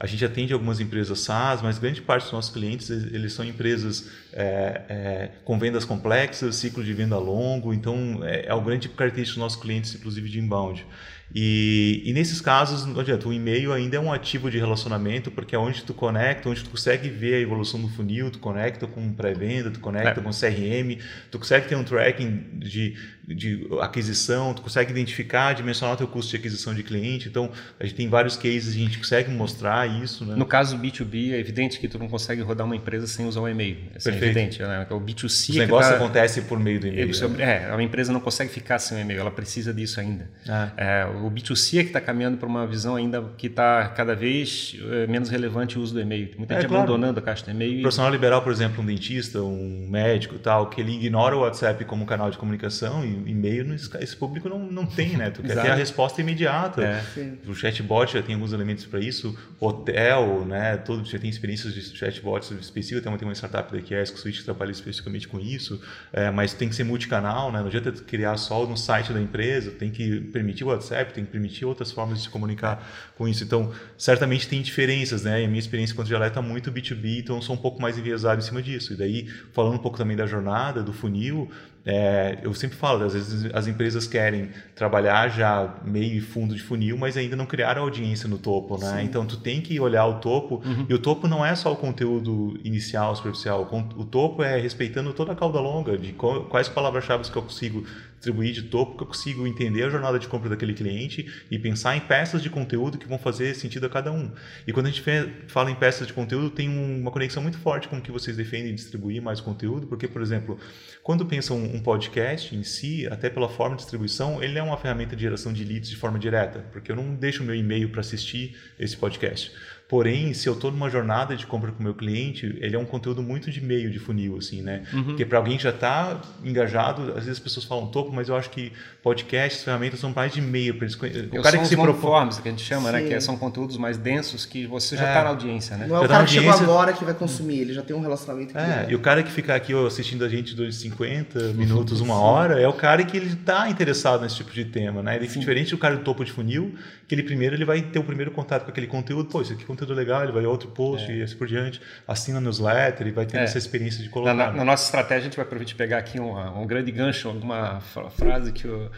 A gente atende algumas empresas SaaS, mas grande parte dos nossos clientes eles são empresas é, é, com vendas complexas, ciclo de venda longo, então é, é o grande característica dos nossos clientes, inclusive de inbound. E, e, nesses casos, não adianta, o e-mail ainda é um ativo de relacionamento, porque é onde tu conecta, onde tu consegue ver a evolução do funil, tu conecta com pré-venda, tu conecta é. com CRM, tu consegue ter um tracking de, de aquisição, tu consegue identificar, dimensionar o teu custo de aquisição de cliente. Então, a gente tem vários cases, a gente consegue mostrar isso. Né? No caso B2B, é evidente que tu não consegue rodar uma empresa sem usar o e-mail. Isso é evidente. Né? O B2C... O é negócio tá... acontece por meio do e-mail. É, né? a empresa não consegue ficar sem o e-mail, ela precisa disso ainda. Ah. É, o B2C é que está caminhando para uma visão ainda que está cada vez é, menos relevante o uso do e-mail. Muita é, gente claro. abandonando a caixa de e-mail. O profissional liberal, por exemplo, um dentista, um médico tal, que ele ignora o WhatsApp como canal de comunicação e e-mail, esse público não, não tem, né? Tu quer ter a resposta imediata. É. O chatbot já tem alguns elementos para isso. Hotel, né? Todo, já tem experiências de chatbots específicas. Tem uma, tem uma startup da QS Switch que trabalha especificamente com isso. É, mas tem que ser multicanal, né? Não adianta criar só no site da empresa. Tem que permitir o WhatsApp, tem que permitir outras formas de se comunicar com isso. Então, certamente tem diferenças, né? E a minha experiência quanto dialeto é muito B2B, então eu sou um pouco mais enviesado em cima disso. E daí, falando um pouco também da jornada, do funil, é, eu sempre falo, às vezes as empresas querem trabalhar já meio e fundo de funil, mas ainda não criaram audiência no topo, né? Sim. Então tu tem que olhar o topo, uhum. e o topo não é só o conteúdo inicial, superficial, o topo é respeitando toda a cauda longa de quais palavras-chave que eu consigo distribuir de topo, que eu consigo entender a jornada de compra daquele cliente e pensar em peças de conteúdo que vão fazer sentido a cada um. E quando a gente fala em peças de conteúdo, tem uma conexão muito forte com o que vocês defendem distribuir mais conteúdo, porque, por exemplo, quando pensam um podcast em si, até pela forma de distribuição, ele é uma ferramenta de geração de leads de forma direta, porque eu não deixo o meu e-mail para assistir esse podcast. Porém, se eu estou numa jornada de compra com o meu cliente, ele é um conteúdo muito de meio de funil, assim, né? Uhum. Porque para alguém que já está engajado, às vezes as pessoas falam topo, mas eu acho que podcasts, ferramentas são mais de meio para eles. O cara que se propõe, que a gente chama, Sim. né? Que são conteúdos mais densos que você já está é. na audiência, né? Não é o já tá cara tá que chegou agora que vai consumir, ele já tem um relacionamento. É, e o cara que fica aqui assistindo a gente durante 50 minutos, uma hora, é o cara que ele está interessado nesse tipo de tema, né? Ele é diferente do cara do topo de funil, que ele primeiro ele vai ter o primeiro contato com aquele conteúdo, pô, isso aqui é conteúdo legal, ele vai a outro post é. e assim por diante, assina newsletter e vai ter é. essa experiência de colocar. Na, na, nossa estratégia, a gente vai aproveitar pegar aqui um, um grande gancho, alguma frase que o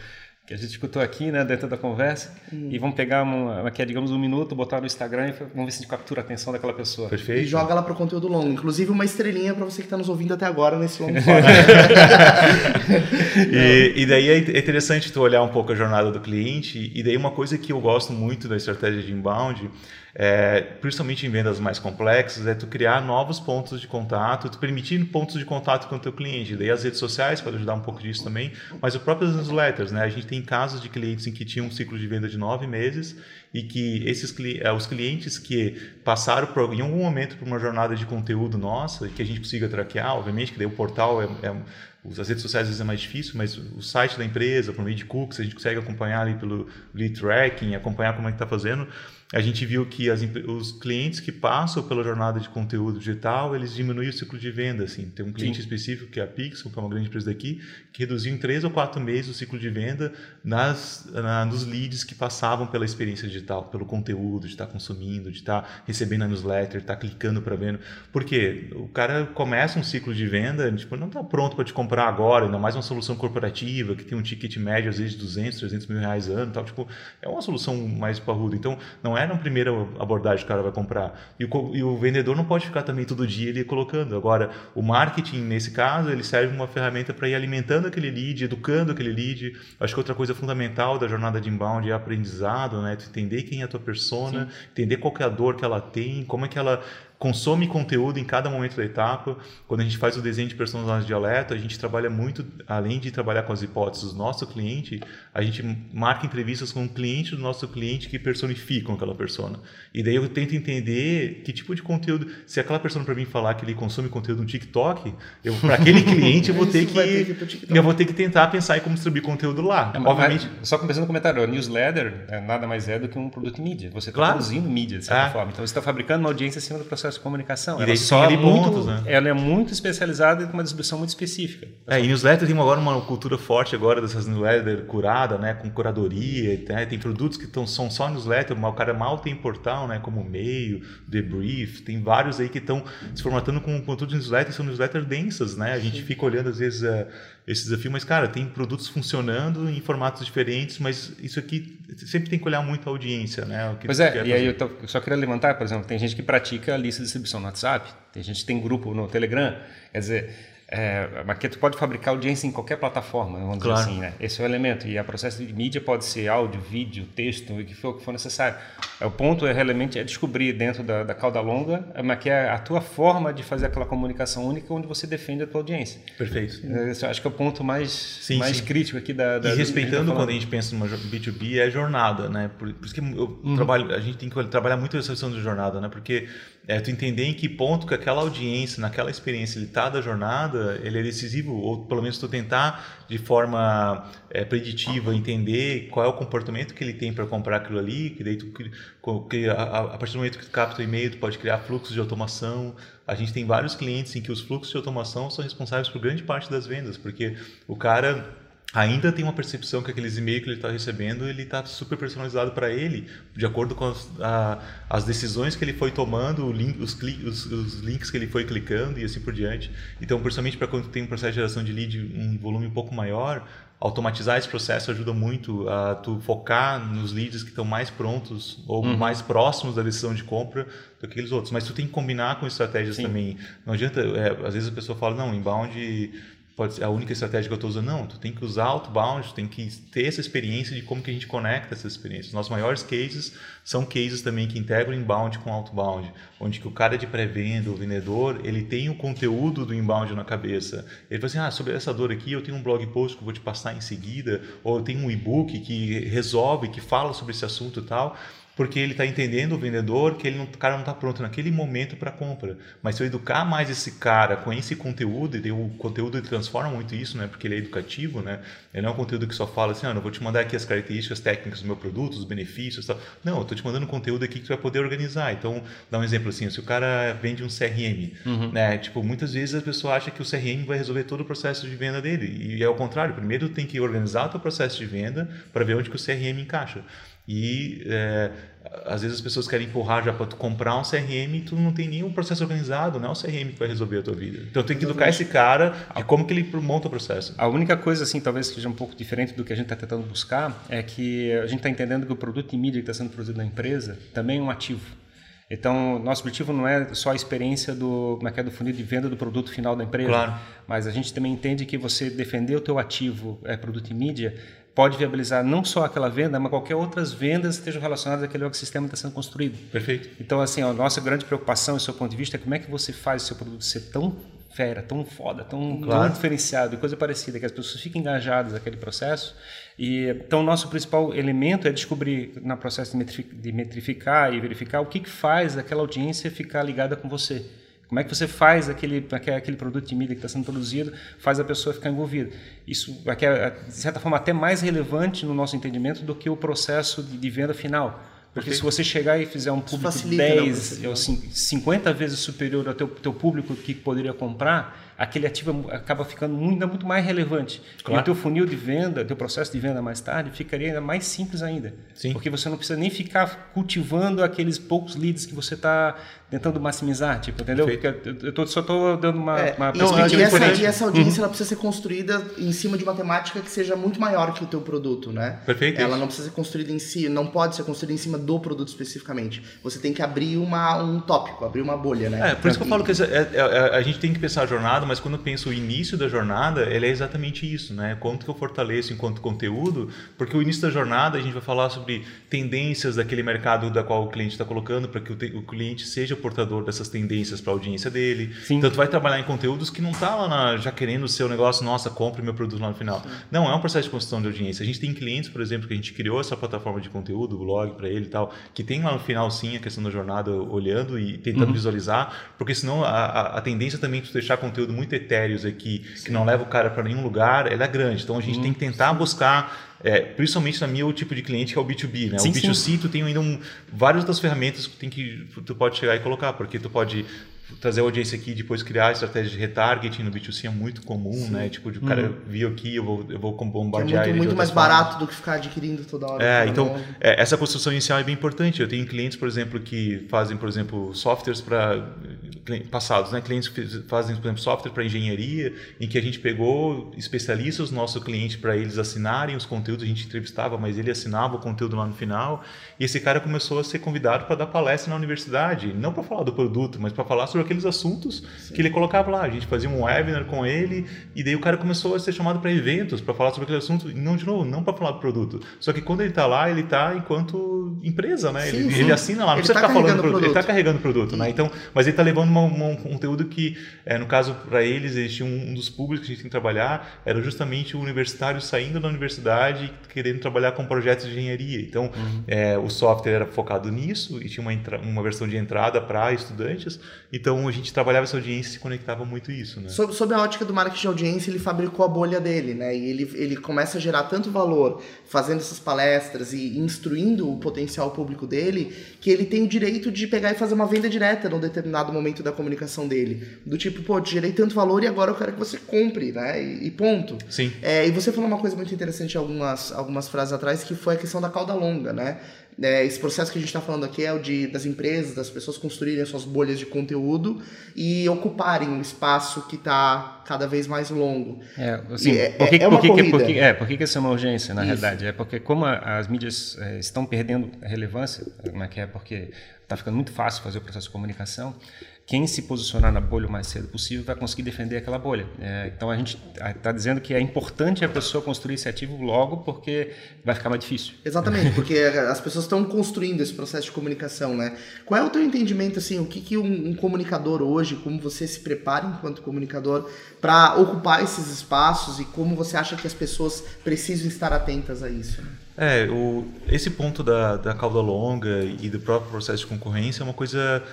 que a gente escutou aqui, né, dentro da conversa, hum. e vamos pegar uma, aqui, digamos, um minuto, botar no Instagram e vamos ver se a gente captura a atenção daquela pessoa. Perfeito. E joga lá para o conteúdo longo. Inclusive, uma estrelinha para você que está nos ouvindo até agora nesse longo [LAUGHS] e, e daí é interessante tu olhar um pouco a jornada do cliente, e daí uma coisa que eu gosto muito da estratégia de inbound é, principalmente em vendas mais complexas, é tu criar novos pontos de contato, tu permitir pontos de contato com o teu cliente. Daí as redes sociais podem ajudar um pouco disso também, mas o próprio newsletters, né? A gente tem casos de clientes em que tinham um ciclo de venda de nove meses e que esses é, os clientes que passaram por, em algum momento por uma jornada de conteúdo nossa, que a gente consiga traquear, obviamente que daí o portal é, é as redes sociais às vezes é mais difícil, mas o site da empresa, por meio de cookies, a gente consegue acompanhar ali pelo lead tracking, acompanhar como é que está fazendo a gente viu que as, os clientes que passam pela jornada de conteúdo digital, eles diminuem o ciclo de venda. Assim. Tem um cliente Sim. específico, que é a Pixel, que é uma grande empresa daqui, que reduziu em três ou quatro meses o ciclo de venda nas, na, nos leads que passavam pela experiência digital, pelo conteúdo, de estar consumindo, de estar recebendo a newsletter, de estar clicando para vendo. Por quê? O cara começa um ciclo de venda, tipo, não está pronto para te comprar agora, ainda mais uma solução corporativa, que tem um ticket médio, às vezes, de 200, 300 mil reais ano, tal. Tipo, é uma solução mais parruda. Então, não é é na primeira abordagem que o cara vai comprar. E o, e o vendedor não pode ficar também todo dia ele colocando. Agora, o marketing, nesse caso, ele serve uma ferramenta para ir alimentando aquele lead, educando aquele lead. Acho que outra coisa fundamental da jornada de inbound é aprendizado, né? Tu entender quem é a tua persona, Sim. entender qual é a dor que ela tem, como é que ela consome conteúdo em cada momento da etapa. Quando a gente faz o desenho de personagens de alerta, a gente trabalha muito, além de trabalhar com as hipóteses do nosso cliente, a gente marca entrevistas com o cliente do nosso cliente que personificam aquela persona. E daí eu tento entender que tipo de conteúdo, se aquela pessoa para mim falar que ele consome conteúdo no TikTok, eu para aquele [LAUGHS] cliente eu vou ter que, ter eu vou ter que tentar pensar em como distribuir conteúdo lá. É, Obviamente, só começando o comentário, o newsletter é nada mais é do que um produto mídia. Você está claro. produzindo mídia de certa é. forma. Então você está fabricando uma audiência acima do processo de comunicação. E ela só é muito, pontos, né? ela é muito especializada e com uma distribuição muito específica. É, e newsletter tem agora uma cultura forte agora dessas newsletters curada, né, com curadoria, né? tem produtos que tão, são só newsletter, mas o cara mal tem portal, né, como Mail, Debrief, tem vários aí que estão se formatando com conteúdo de newsletter, são newsletters densas, né? A gente Sim. fica olhando às vezes uh, esse desafio, mas cara, tem produtos funcionando em formatos diferentes, mas isso aqui sempre tem que olhar muito a audiência, né? pois é, e aí eu, tô, eu, só queria levantar, por exemplo, tem gente que pratica a lista de distribuição no WhatsApp, tem gente que tem grupo no Telegram, quer dizer, é, mas que tu pode fabricar audiência em qualquer plataforma, vamos claro. dizer assim, né? Esse é o elemento. E a processo de mídia pode ser áudio, vídeo, texto, o que for, o que for necessário. É, o ponto é realmente é descobrir dentro da, da cauda longa, é, mas que é a tua forma de fazer aquela comunicação única onde você defende a tua audiência. Perfeito. Esse, acho que é o ponto mais, sim, mais sim. crítico aqui da, da E respeitando tá quando a gente pensa numa B2B é jornada, né? Por, por isso que eu uhum. trabalho, a gente tem que trabalhar muito essa questão de jornada, né? Porque é tu entender em que ponto que aquela audiência, naquela experiência, ele está da jornada, ele é decisivo, ou pelo menos tu tentar de forma é, preditiva entender qual é o comportamento que ele tem para comprar aquilo ali, que daí tu, que a, a, partir do momento que tu capta o e-mail, tu pode criar fluxos de automação. A gente tem vários clientes em que os fluxos de automação são responsáveis por grande parte das vendas, porque o cara ainda tem uma percepção que aqueles e-mails que ele está recebendo ele está super personalizado para ele de acordo com as, a, as, decisões que ele foi tomando link, os, os, os, links que ele foi clicando e assim por diante então principalmente para quando tem um processo de geração de lead um volume um pouco maior automatizar esse processo ajuda muito a tu focar nos leads que estão mais prontos ou uhum. mais próximos da decisão de compra do que aqueles outros mas tu tem que combinar com estratégias Sim. também não adianta é, às vezes a pessoa fala não inbound pode ser a única estratégia que eu estou usando. Não, tu tem que usar outbound, tu tem que ter essa experiência de como que a gente conecta essas experiências. Nossos maiores cases são cases também que integram inbound com outbound, onde que o cara de pré-venda, o vendedor, ele tem o conteúdo do inbound na cabeça. Ele fala assim, ah, sobre essa dor aqui eu tenho um blog post que eu vou te passar em seguida, ou eu tenho um e-book que resolve, que fala sobre esse assunto e tal porque ele está entendendo o vendedor que ele não, o cara não está pronto naquele momento para compra. Mas se eu educar mais esse cara com esse conteúdo, e o conteúdo transforma muito isso, né? Porque ele é educativo, né? Ele não é um conteúdo que só fala assim, ah, eu vou te mandar aqui as características técnicas do meu produto, os benefícios, tal. Não, eu estou te mandando conteúdo aqui que tu vai poder organizar. Então, dá um exemplo assim, se o cara vende um CRM, uhum. né? Tipo, muitas vezes a pessoa acha que o CRM vai resolver todo o processo de venda dele. E é o contrário. Primeiro, tem que organizar o teu processo de venda para ver onde que o CRM encaixa. E é, às vezes as pessoas querem empurrar já para tu comprar um CRM e tu não tem nenhum processo organizado, não é o CRM que vai resolver a tua vida. Então tem que educar esse cara de como que ele monta o processo. A única coisa assim, talvez seja um pouco diferente do que a gente está tentando buscar, é que a gente está entendendo que o produto de mídia que está sendo produzido na empresa também é um ativo. Então, nosso objetivo não é só a experiência do, como é é, do funil de venda do produto final da empresa, claro. mas a gente também entende que você defender o teu ativo, é, produto e mídia, pode viabilizar não só aquela venda, mas qualquer outras vendas que estejam relacionadas àquele ecossistema que está sendo construído. Perfeito. Então, assim, a nossa grande preocupação, do seu ponto de vista, é como é que você faz o seu produto ser tão fera, tão foda, tão, claro. tão diferenciado e coisa parecida, que as pessoas fiquem engajadas naquele processo. E, então, nosso principal elemento é descobrir, no processo de metrificar e verificar, o que, que faz aquela audiência ficar ligada com você. Como é que você faz aquele, aquele produto de mídia que está sendo produzido, faz a pessoa ficar envolvida? Isso é, de certa forma, até mais relevante no nosso entendimento do que o processo de, de venda final. Porque se você chegar e fizer um público 10 ou 50 vezes superior ao teu, teu público que poderia comprar, aquele ativo acaba ficando muito, muito mais relevante. Claro. E o teu funil de venda, teu processo de venda mais tarde ficaria ainda mais simples ainda. Sim. Porque você não precisa nem ficar cultivando aqueles poucos leads que você está tentando maximizar, tipo, entendeu? Perfeito. Eu tô, só estou dando uma, é, uma não, e essa, e essa audiência uhum. ela precisa ser construída em cima de uma temática que seja muito maior que o teu produto, né? Perfeito. Ela não precisa ser construída em si, não pode ser construída em cima do produto especificamente. Você tem que abrir uma, um tópico, abrir uma bolha, né? É, por isso que eu falo que é, é, é, a gente tem que pensar a jornada, mas quando eu penso o início da jornada, ele é exatamente isso, né? Quanto que eu fortaleço enquanto conteúdo, porque o início da jornada a gente vai falar sobre tendências daquele mercado da qual o cliente está colocando, para que o, o cliente seja portador dessas tendências para a audiência dele. Sim. Então, tu vai trabalhar em conteúdos que não tá lá na, já querendo o seu negócio, nossa, compre meu produto lá no final. Sim. Não, é um processo de construção de audiência. A gente tem clientes, por exemplo, que a gente criou essa plataforma de conteúdo, o blog para ele e tal, que tem lá no final, sim, a questão da jornada olhando e tentando uhum. visualizar, porque senão a, a, a, tendência também de tu deixar conteúdo muito etéreos aqui, sim. que não leva o cara para nenhum lugar, ela é grande. Então, a gente uhum. tem que tentar buscar é, principalmente na minha o tipo de cliente que é o B2B, né? Sim, o B2C sim. tu tem ainda um, várias das ferramentas que tem que tu pode chegar e colocar, porque tu pode trazer a audiência aqui e depois criar estratégia de retargeting no B2C é muito comum, Sim. né? Tipo, o cara uhum. viu aqui, eu vou, eu vou bombardear que é muito, muito mais formas. barato do que ficar adquirindo toda hora. É, então, é, essa construção inicial é bem importante. Eu tenho clientes, por exemplo, que fazem, por exemplo, softwares para passados, né? Clientes que fazem, por exemplo, software para engenharia, em que a gente pegou especialistas nosso cliente para eles assinarem os conteúdos, a gente entrevistava, mas ele assinava o conteúdo lá no final. E esse cara começou a ser convidado para dar palestra na universidade, não para falar do produto, mas para falar sobre aqueles assuntos Sim. que ele colocava lá. A gente fazia um webinar com ele e daí o cara começou a ser chamado para eventos para falar sobre aquele assunto, não de novo, não para falar do produto. Só que quando ele está lá, ele está enquanto empresa, né? Sim, ele, ele, assina lá, não ele precisa tá ficar falando produto. Ele está carregando o produto, né? Então, mas ele está levando uma, uma, um conteúdo que, é, no caso para eles, existia um, um, dos públicos que a gente tem que trabalhar era justamente o universitário saindo da universidade e querendo trabalhar com projetos de engenharia. Então, uhum. é, o software era focado nisso e tinha uma, uma versão de entrada para estudantes. Então, a gente trabalhava essa audiência e se conectava muito isso, né? Sob, sob, a ótica do marketing de audiência, ele fabricou a bolha dele, né? E ele, ele começa a gerar tanto valor fazendo essas palestras e instruindo o potencial público dele, que ele tem o direito de pegar e fazer uma venda direta num determinado momento da comunicação dele. Do tipo, pô, te gerei tanto valor e agora eu quero que você compre, né? E, e ponto. Sim. É, e você falou uma coisa muito interessante algumas, algumas frases atrás, que foi a questão da cauda longa, né? É, esse processo que a gente está falando aqui é o de das empresas, das pessoas construírem as suas bolhas de conteúdo e ocuparem um espaço que está cada vez mais longo. É, assim, é, por que, é, por que, por que, é, por que, isso é uma urgência, na Isso. realidade? É porque como as mídias é, estão perdendo relevância, como é que é? Porque está ficando muito fácil fazer o processo de comunicação, quem se posicionar na bolha o mais cedo possível vai conseguir defender aquela bolha. É, então a gente está dizendo que é importante a pessoa construir esse ativo logo porque vai ficar mais difícil. Exatamente, [LAUGHS] porque as pessoas estão construindo esse processo de comunicação, né? Qual é o teu entendimento assim, o que, que um, um comunicador hoje, como você se prepara enquanto comunicador para ocupar esses espaços e como você acha que as pessoas precisam estar atentas a isso? Né? É, o, esse ponto da, da cauda longa e do próprio processo de concorrência é uma coisa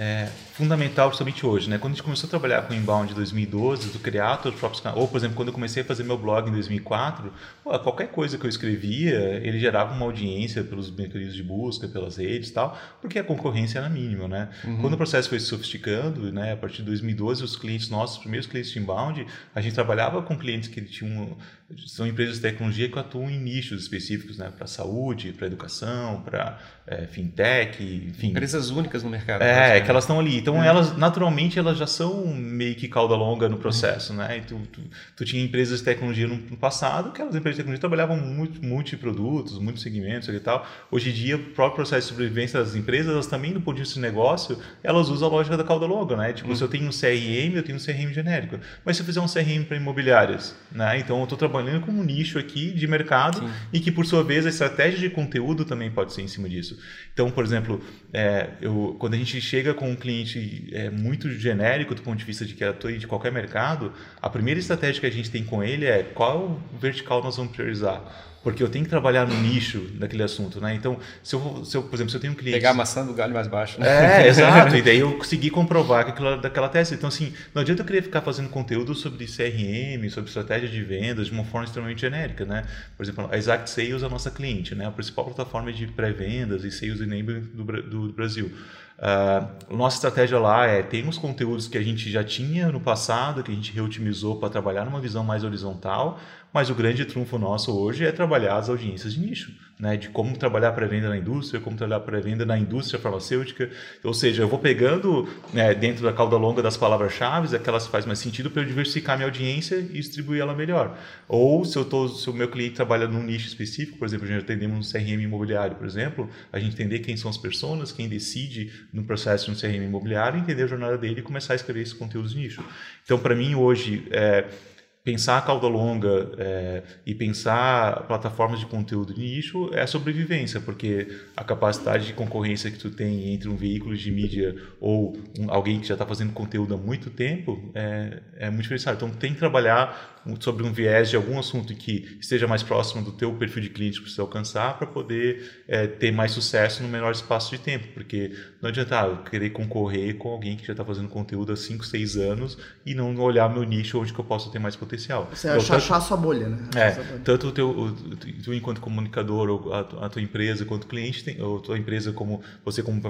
é, fundamental justamente hoje, né? Quando a gente começou a trabalhar com inbound em 2012, do criar os próprios ou por exemplo, quando eu comecei a fazer meu blog em 2004, pô, qualquer coisa que eu escrevia, ele gerava uma audiência pelos mecanismos de busca, pelas redes, e tal, porque a concorrência era mínima, né? Uhum. Quando o processo foi se sofisticando, né, a partir de 2012, os clientes nossos, os primeiros clientes de inbound, a gente trabalhava com clientes que tinham são empresas de tecnologia que atuam em nichos específicos, né, para saúde, para educação, para é, fintech, enfim. Empresas únicas no mercado. É, que elas estão ali. Então, é. elas, naturalmente, elas já são meio que cauda longa no processo, uhum. né? E tu, tu, tu, tinha empresas de tecnologia no, no passado, que as empresas de tecnologia trabalhavam muito, multiprodutos, muitos segmentos e tal. Hoje em dia, o próprio processo de sobrevivência das empresas, elas também, do ponto de vista de negócio, elas usam a lógica da cauda longa, né? Tipo, uhum. se eu tenho um CRM, eu tenho um CRM genérico. Mas se eu fizer um CRM para imobiliárias, né? Então, eu estou trabalhando com um nicho aqui de mercado Sim. e que, por sua vez, a estratégia de conteúdo também pode ser em cima disso. Então, por exemplo, é, eu, quando a gente chega com um cliente é, muito genérico do ponto de vista de que atua de qualquer mercado, a primeira estratégia que a gente tem com ele é qual vertical nós vamos priorizar porque eu tenho que trabalhar no nicho daquele assunto, né? Então, se eu, se eu por exemplo, se eu tenho um cliente... Pegar a maçã do galho mais baixo, né? É, [LAUGHS] exato. e daí eu consegui comprovar que aquilo daquela tese. Então, assim, não adianta eu querer ficar fazendo conteúdo sobre CRM, sobre estratégia de vendas de uma forma extremamente genérica, né? Por exemplo, a Exact Sales é a nossa cliente, né? A principal plataforma de pré-vendas e sales enablement do, do Brasil. Uh, nossa estratégia lá é tem os conteúdos que a gente já tinha no passado, que a gente reotimizou para trabalhar numa visão mais horizontal, mas o grande trunfo nosso hoje é trabalhar as audiências de nicho, né? de como trabalhar pré-venda na indústria, como trabalhar pré-venda na indústria farmacêutica. Ou seja, eu vou pegando né, dentro da cauda longa das palavras-chave, aquelas que faz mais sentido para eu diversificar minha audiência e distribuir ela melhor. Ou se, eu tô, se o meu cliente trabalha num nicho específico, por exemplo, a gente atendemos um CRM imobiliário, por exemplo, a gente entender quem são as pessoas, quem decide no processo de um CRM imobiliário, entender a jornada dele e começar a escrever esses conteúdos de nicho. Então, para mim, hoje, é, pensar a cauda longa é, e pensar plataformas de conteúdo de nicho é sobrevivência, porque a capacidade de concorrência que tu tem entre um veículo de mídia ou um, alguém que já está fazendo conteúdo há muito tempo é, é muito diferenciado. Então tem que trabalhar sobre um viés de algum assunto que esteja mais próximo do teu perfil de cliente que você alcançar para poder é, ter mais sucesso no menor espaço de tempo, porque não adianta ah, eu querer concorrer com alguém que já está fazendo conteúdo há 5, 6 anos e não olhar meu nicho onde que eu posso ter mais potencial. Você então, achar a sua bolha, né? É, tanto o teu, o, tu enquanto comunicador ou a, a, tua empresa quanto cliente, tem, ou a tua empresa como você como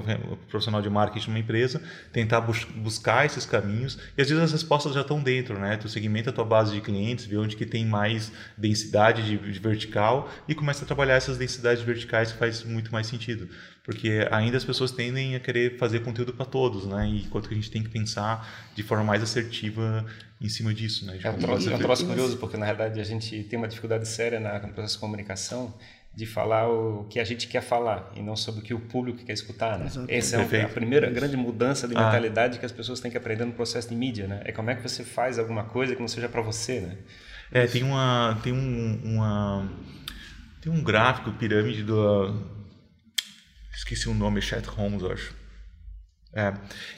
profissional de marketing de uma empresa, tentar bus, buscar esses caminhos e às vezes as respostas já estão dentro, né? Tu segmenta a tua base de clientes clientes, ver onde que tem mais densidade de, de vertical e começa a trabalhar essas densidades verticais que faz muito mais sentido. Porque ainda as pessoas tendem a querer fazer conteúdo para todos, né? E enquanto que a gente tem que pensar de forma mais assertiva em cima disso, né? É um troço, é um troço curioso, porque na realidade a gente tem uma dificuldade séria na, no processo de comunicação de falar o que a gente quer falar e não sobre o que o público quer escutar, né? Essa é a primeira grande mudança de ah. mentalidade ah. que as pessoas têm que aprender no processo de mídia, né? É como é que você faz alguma coisa que não seja para você, né? É, tem uma tem um, uma tem um gráfico pirâmide do esqueci o nome, Chat Holmes, eu acho. É,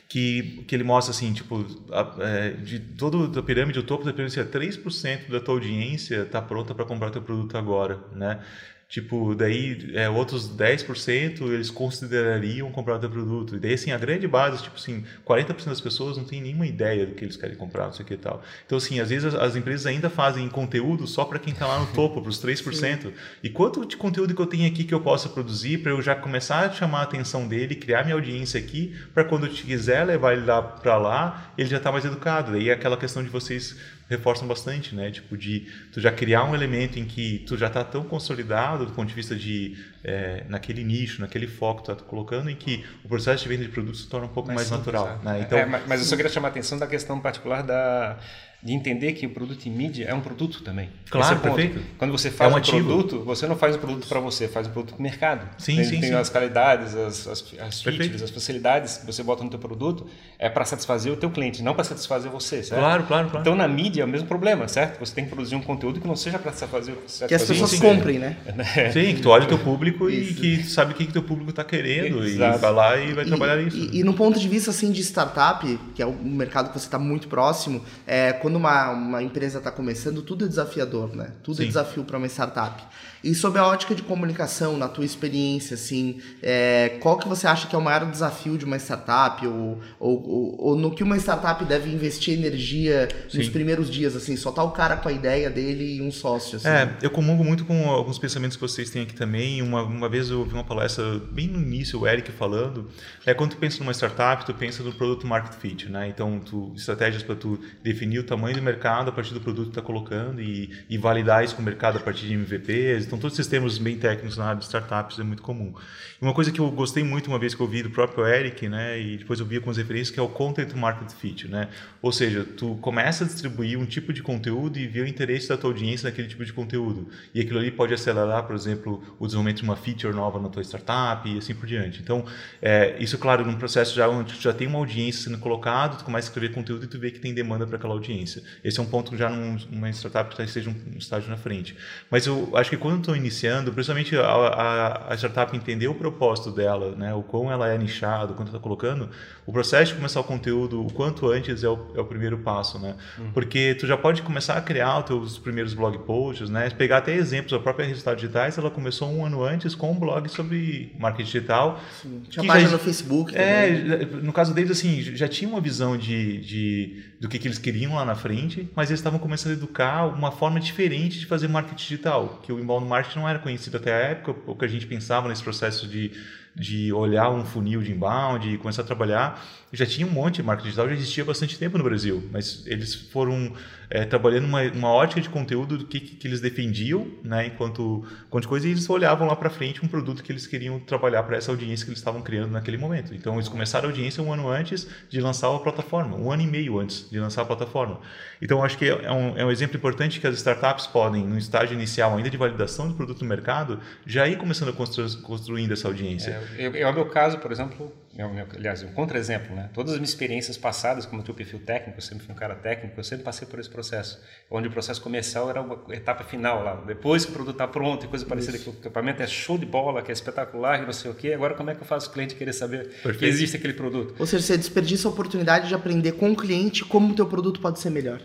que, que ele mostra assim, tipo, a, é, de toda a pirâmide, o topo da pirâmide, 3% da tua audiência está pronta para comprar teu produto agora, né? Tipo, daí é, outros 10% eles considerariam comprar o teu produto. E daí, assim, a grande base, tipo assim, 40% das pessoas não tem nenhuma ideia do que eles querem comprar, não sei o que e tal. Então, assim, às vezes as, as empresas ainda fazem conteúdo só para quem está lá no [LAUGHS] topo, para os 3%. Sim. E quanto de conteúdo que eu tenho aqui que eu possa produzir para eu já começar a chamar a atenção dele, criar minha audiência aqui, para quando eu quiser levar ele lá para lá, ele já está mais educado. Daí é aquela questão de vocês reforçam bastante, né? Tipo, de tu já criar um elemento em que tu já está tão consolidado do ponto de vista de é, naquele nicho, naquele foco que tu está colocando, em que o processo de venda de produtos se torna um pouco mais, mais natural. Né? É, então, é, mas eu só queria chamar a atenção da questão particular da de entender que o produto em mídia é um produto também. Claro, é perfeito. Quando você faz é um, um produto, você não faz um produto para você, faz um produto para o mercado. Sim, tem, sim, tem sim. as qualidades, as, as, as features, as facilidades que você bota no teu produto é para satisfazer o teu cliente, não para satisfazer você, certo? Claro, claro, claro. Então na mídia é o mesmo problema, certo? Você tem que produzir um conteúdo que não seja para satisfazer, satisfazer que as pessoas comprem, né? [LAUGHS] Sim, que tu olha o teu público e que sabe o que o teu público está querendo Exato. e vai lá e vai trabalhar e, isso. E, e no ponto de vista assim de startup, que é o mercado que você está muito próximo, é quando uma, uma empresa está começando, tudo é desafiador, né? Tudo é Sim. é desafio para uma startup. E sob a ótica de comunicação, na tua experiência, assim, é, qual que você acha que é o maior desafio de uma startup ou, ou, ou, ou no que uma startup deve investir energia Sim. nos primeiros dias, assim, só tá o cara com a ideia dele e um sócio, assim. É, eu comungo muito com alguns pensamentos que vocês têm aqui também. Uma, uma vez eu ouvi uma palestra bem no início, o Eric falando, é quando tu pensa numa startup, tu pensa no produto market fit, né? Então, tu, estratégias para tu definir o tamanho do mercado a partir do produto que está colocando e, e validar isso com o mercado a partir de MVPs, então, todos esses termos bem técnicos na área de startups é muito comum. Uma coisa que eu gostei muito uma vez que eu vi do próprio Eric, né, e depois eu vi algumas referências, que é o Content Market Fit, né? Ou seja, tu começa a distribuir um tipo de conteúdo e ver o interesse da tua audiência naquele tipo de conteúdo. E aquilo ali pode acelerar, por exemplo, o desenvolvimento de uma feature nova na tua startup e assim por diante. Então, é, isso, claro, num processo já onde tu já tem uma audiência sendo colocado, tu começa a escrever conteúdo e tu vê que tem demanda para aquela audiência. Esse é um ponto já numa startup que esteja um estágio na frente. Mas eu acho que quando estão iniciando, principalmente a, a, a, startup entender o propósito dela, né, o quão ela é nichada, quanto está colocando, o processo de começar o conteúdo o quanto antes é o, é o primeiro passo, né? Uhum. Porque tu já pode começar a criar os teus primeiros blog posts, né? Pegar até exemplos, a própria Resultados Digitais, ela começou um ano antes com um blog sobre marketing digital. Sim. Tinha página já, no Facebook É, no caso deles, assim, já tinha uma visão de, de do que, que eles queriam lá na frente, mas eles estavam começando a educar uma forma diferente de fazer marketing digital, que o inbound marketing não era conhecido até a época, o que a gente pensava nesse processo de de olhar um funil de inbound e começar a trabalhar. Já tinha um monte de marketing digital, já existia bastante tempo no Brasil, mas eles foram é, trabalhando uma, uma ótica de conteúdo do que, que eles defendiam, né, enquanto, enquanto coisa, e eles olhavam lá para frente um produto que eles queriam trabalhar para essa audiência que eles estavam criando naquele momento. Então, eles começaram a audiência um ano antes de lançar a plataforma, um ano e meio antes de lançar a plataforma. Então, acho que é um, é um exemplo importante que as startups podem, no estágio inicial ainda de validação do produto no mercado, já ir começando a constru, construindo essa audiência. É, é, é o meu caso, por exemplo, é meu, aliás, um contra-exemplo, né? Todas as minhas experiências passadas, como o teu perfil técnico, eu sempre fui um cara técnico, eu sempre passei por esse processo, onde o processo comercial era uma etapa final lá, depois que o produto está pronto e coisa parecida, que o equipamento é show de bola, que é espetacular, e não sei o quê, agora como é que eu faço o cliente querer saber Perfeito. que existe aquele produto? Ou seja, você desperdiça a oportunidade de aprender com o cliente como o teu produto pode ser melhor.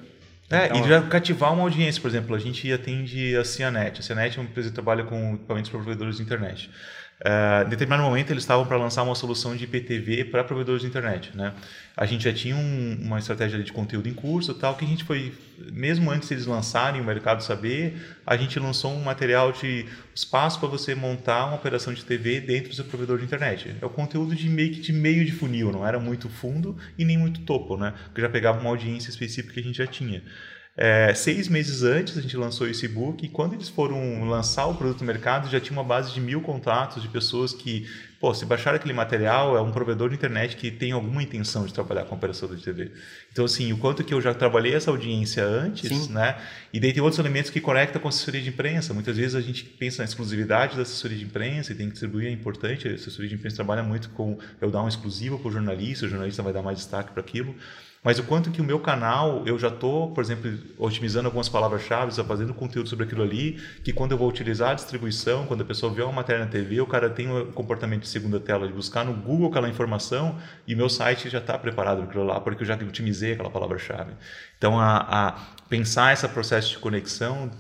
É, então, e já cativar uma audiência, por exemplo, a gente atende a Cianet. A Cianet é uma empresa que trabalha com equipamentos para provedores de internet. Uh, em determinado momento eles estavam para lançar uma solução de IPTV para provedores de internet, né? A gente já tinha um, uma estratégia de conteúdo em curso, tal que a gente foi, mesmo antes eles lançarem o mercado saber, a gente lançou um material de espaço para você montar uma operação de TV dentro do seu provedor de internet. É o conteúdo de meio de meio de funil, não era muito fundo e nem muito topo, né? Porque já pegava uma audiência específica que a gente já tinha. É, seis meses antes a gente lançou esse e-book e quando eles foram lançar o produto no mercado já tinha uma base de mil contatos de pessoas que, pô, se baixar aquele material é um provedor de internet que tem alguma intenção de trabalhar com operadora de TV. Então assim, o quanto que eu já trabalhei essa audiência antes, Sim. né? E daí tem outros elementos que conectam com a assessoria de imprensa. Muitas vezes a gente pensa na exclusividade da assessoria de imprensa e tem que distribuir, é importante. A assessoria de imprensa trabalha muito com eu dar um exclusivo para o jornalista, o jornalista vai dar mais destaque para aquilo mas o quanto que o meu canal, eu já estou, por exemplo, otimizando algumas palavras-chave, fazendo conteúdo sobre aquilo ali, que quando eu vou utilizar a distribuição, quando a pessoa vê uma matéria na TV, o cara tem o comportamento de segunda tela, de buscar no Google aquela informação e meu site já está preparado para aquilo lá, porque eu já otimizei aquela palavra-chave. Então, a, a, pensar esse processo de conexão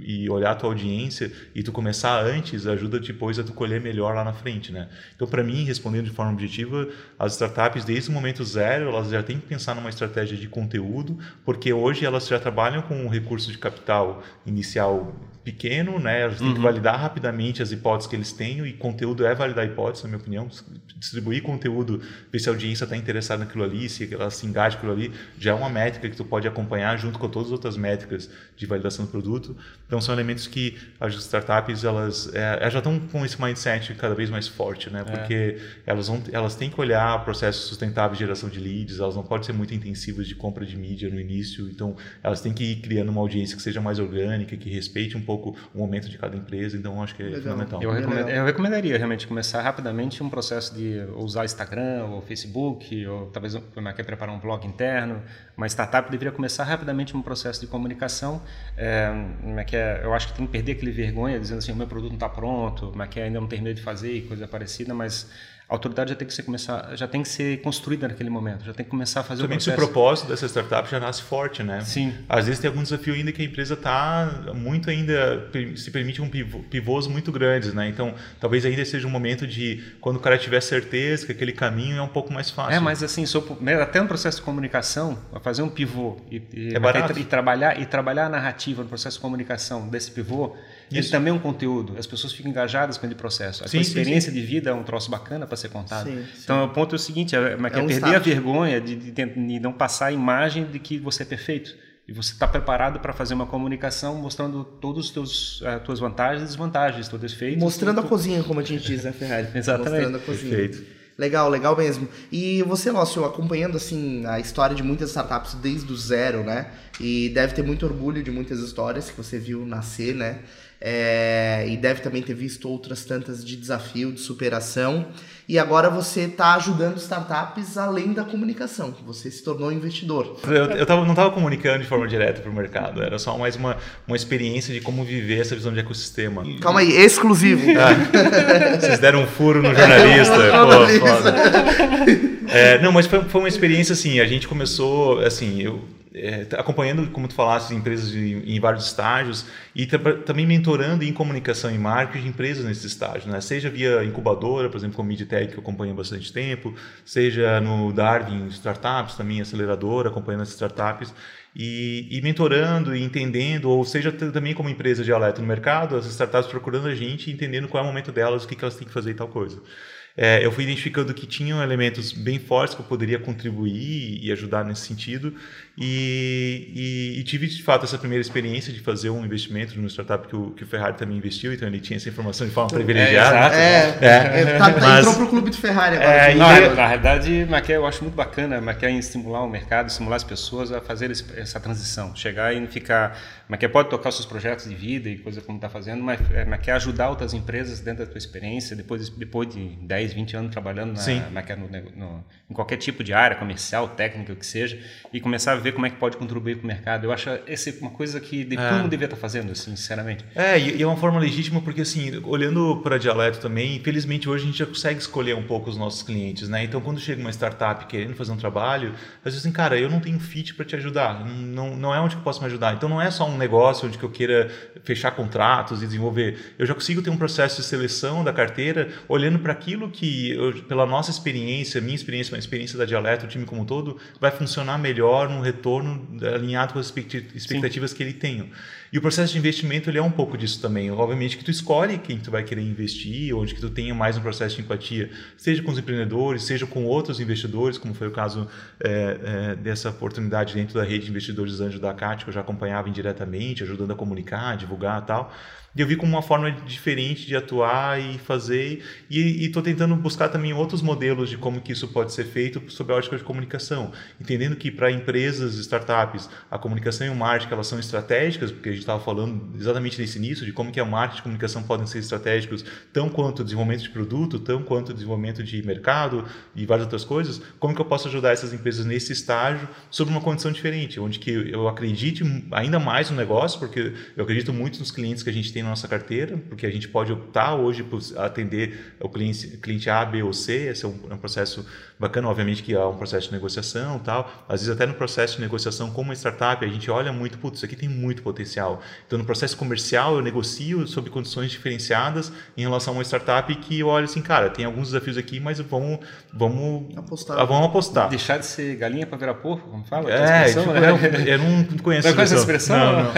e olhar a tua audiência e tu começar antes ajuda depois a tu colher melhor lá na frente, né? Então, para mim, respondendo de forma objetiva, as startups desde o momento zero, elas já têm que pensar numa estratégia de conteúdo, porque hoje elas já trabalham com um recurso de capital inicial pequeno, né? Eles têm uhum. que validar rapidamente as hipóteses que eles têm e conteúdo é validar hipóteses, na minha opinião. Distribuir conteúdo, ver se a audiência está interessada naquilo ali, se ela se engaja naquilo ali, já é uma métrica que tu pode acompanhar junto com todas as outras métricas de validação do produto. Então são elementos que as startups elas, é, elas já estão com esse mindset cada vez mais forte, né? É. Porque é. elas vão, elas têm que olhar processos sustentáveis de geração de leads, elas não podem ser muito intensivas de compra de mídia no início, então elas têm que ir criando uma audiência que seja mais orgânica, que respeite um pouco pouco o momento de cada empresa, então acho que é Legal. fundamental. Eu, recomend, eu, recomendaria realmente começar rapidamente um processo de usar Instagram ou Facebook, ou talvez quer preparar um blog interno. Uma startup deveria começar rapidamente um processo de comunicação. É, é que é, eu acho que tem que perder aquele vergonha dizendo assim, o meu produto não está pronto, mas que ainda não terminei de fazer e coisa parecida, mas a autoridade já tem que ser começar, já tem que ser construída naquele momento, já tem que começar a fazer Também o processo. se o propósito dessa startup já nasce forte, né? Sim. Às vezes tem algum desafio ainda que a empresa está muito ainda se permite um pivô, pivôs muito grandes, né? Então, talvez ainda seja um momento de quando o cara tiver certeza que aquele caminho é um pouco mais fácil. É, mas assim, né, até no processo de comunicação, fazer um pivô e, e, é e trabalhar e trabalhar a narrativa no processo de comunicação desse pivô, ele também é um conteúdo. As pessoas ficam engajadas com aquele processo. A sim, experiência sim, sim. de vida é um troço bacana para ser contado. Então, o ponto é o seguinte: é, é, é, é perder start. a vergonha de, de, de, não passar a imagem de que você é perfeito. E você está preparado para fazer uma comunicação mostrando todos os teus as tuas vantagens e desvantagens, todos os defeitos. Mostrando a cozinha, como a gente diz, né, Ferrari? [LAUGHS] Exatamente. Mostrando a cozinha. Perfeito. Legal, legal mesmo. E você, Lócio, acompanhando assim a história de muitas startups desde o zero, né? E deve ter muito orgulho de muitas histórias que você viu nascer, né? É, e deve também ter visto outras tantas de desafio, de superação. E agora você está ajudando startups além da comunicação. Você se tornou investidor. Eu, eu tava, não estava comunicando de forma direta para o mercado. Era só mais uma, uma experiência de como viver essa visão de ecossistema. Calma aí, exclusivo. Ah, vocês deram um furo no jornalista. [LAUGHS] Pô, foda. É, não, mas foi, foi uma experiência assim. A gente começou, assim, eu é, acompanhando, como tu falaste, empresas em, em vários estágios e também mentorando em comunicação e marketing de empresas nesse estágio, né? seja via incubadora, por exemplo, como Midtech, que eu acompanho há bastante tempo, seja no Darwin Startups, também aceleradora, acompanhando as startups. e, e, mentorando e entendendo, ou seja, também como empresa de alerta no mercado, as startups procurando a gente, entendendo qual é o momento delas, o que, que elas têm que fazer e tal coisa é, eu fui identificando que tinham elementos bem fortes que eu poderia contribuir e ajudar nesse sentido. E, e, e, tive, de fato, essa primeira experiência de fazer um investimento numa startup que o, que o Ferrari também investiu, então ele tinha essa informação de forma é, privilegiada. É, é, é, tá, mas, entrou para o clube do Ferrari agora. É, não, na, na realidade, Maquia eu acho muito bacana, Maquia em estimular o mercado, estimular as pessoas a fazer esse, essa transição, chegar e não ficar... Maquia pode tocar os seus projetos de vida e coisa como está fazendo, mas Maquia ajudar outras empresas dentro da tua experiência, depois, depois de 10, 20 anos trabalhando na, na, no, no, em qualquer tipo de área, comercial, técnica, o que seja, e começar a ver como é que pode contribuir com o mercado. Eu acho essa uma coisa que é. todo mundo devia estar fazendo, assim, sinceramente. É, e é uma forma legítima porque, assim, olhando para dialeto também, infelizmente hoje a gente já consegue escolher um pouco os nossos clientes, né? Então, quando chega uma startup querendo fazer um trabalho, às vezes assim, cara, eu não tenho fit para te ajudar, não, não é onde que eu posso me ajudar. Então, não é só um negócio onde que eu queira fechar contratos e desenvolver. Eu já consigo ter um processo de seleção da carteira olhando para aquilo que eu, pela nossa experiência, minha experiência, a experiência da Dialeto, o time como um todo, vai funcionar melhor no retorno alinhado com as expectativas Sim. que ele tem. E o processo de investimento ele é um pouco disso também. Obviamente que tu escolhe quem tu vai querer investir, onde que tu tenha mais um processo de empatia, seja com os empreendedores, seja com outros investidores, como foi o caso é, é, dessa oportunidade dentro da rede de investidores Anjo da CAT, que eu já acompanhava indiretamente, ajudando a comunicar, divulgar e tal. E eu vi como uma forma diferente de atuar e fazer. E estou tentando buscar também outros modelos de como que isso pode ser feito sob a ótica de comunicação. Entendendo que para empresas, startups, a comunicação e o marketing elas são estratégicas, porque a gente estava falando exatamente nesse início, de como que a marketing e comunicação podem ser estratégicos, tão quanto o desenvolvimento de produto, tão quanto o desenvolvimento de mercado e várias outras coisas. Como que eu posso ajudar essas empresas nesse estágio sob uma condição diferente, onde que eu acredite ainda mais no negócio, porque eu acredito muito nos clientes que a gente tem na nossa carteira, porque a gente pode optar hoje por atender o cliente, cliente A, B ou C, esse é um, é um processo bacana, obviamente que há um processo de negociação tal, às vezes até no processo de negociação como uma startup, a gente olha muito, putz, isso aqui tem muito potencial. Então no processo comercial eu negocio sob condições diferenciadas em relação a uma startup que eu olho assim, cara, tem alguns desafios aqui, mas vamos, vamos apostar. Ah, vamos apostar. Deixar de ser galinha para virar porco, como fala? É, tipo, né? eu, eu, não conheço não essa expressão. Não, não.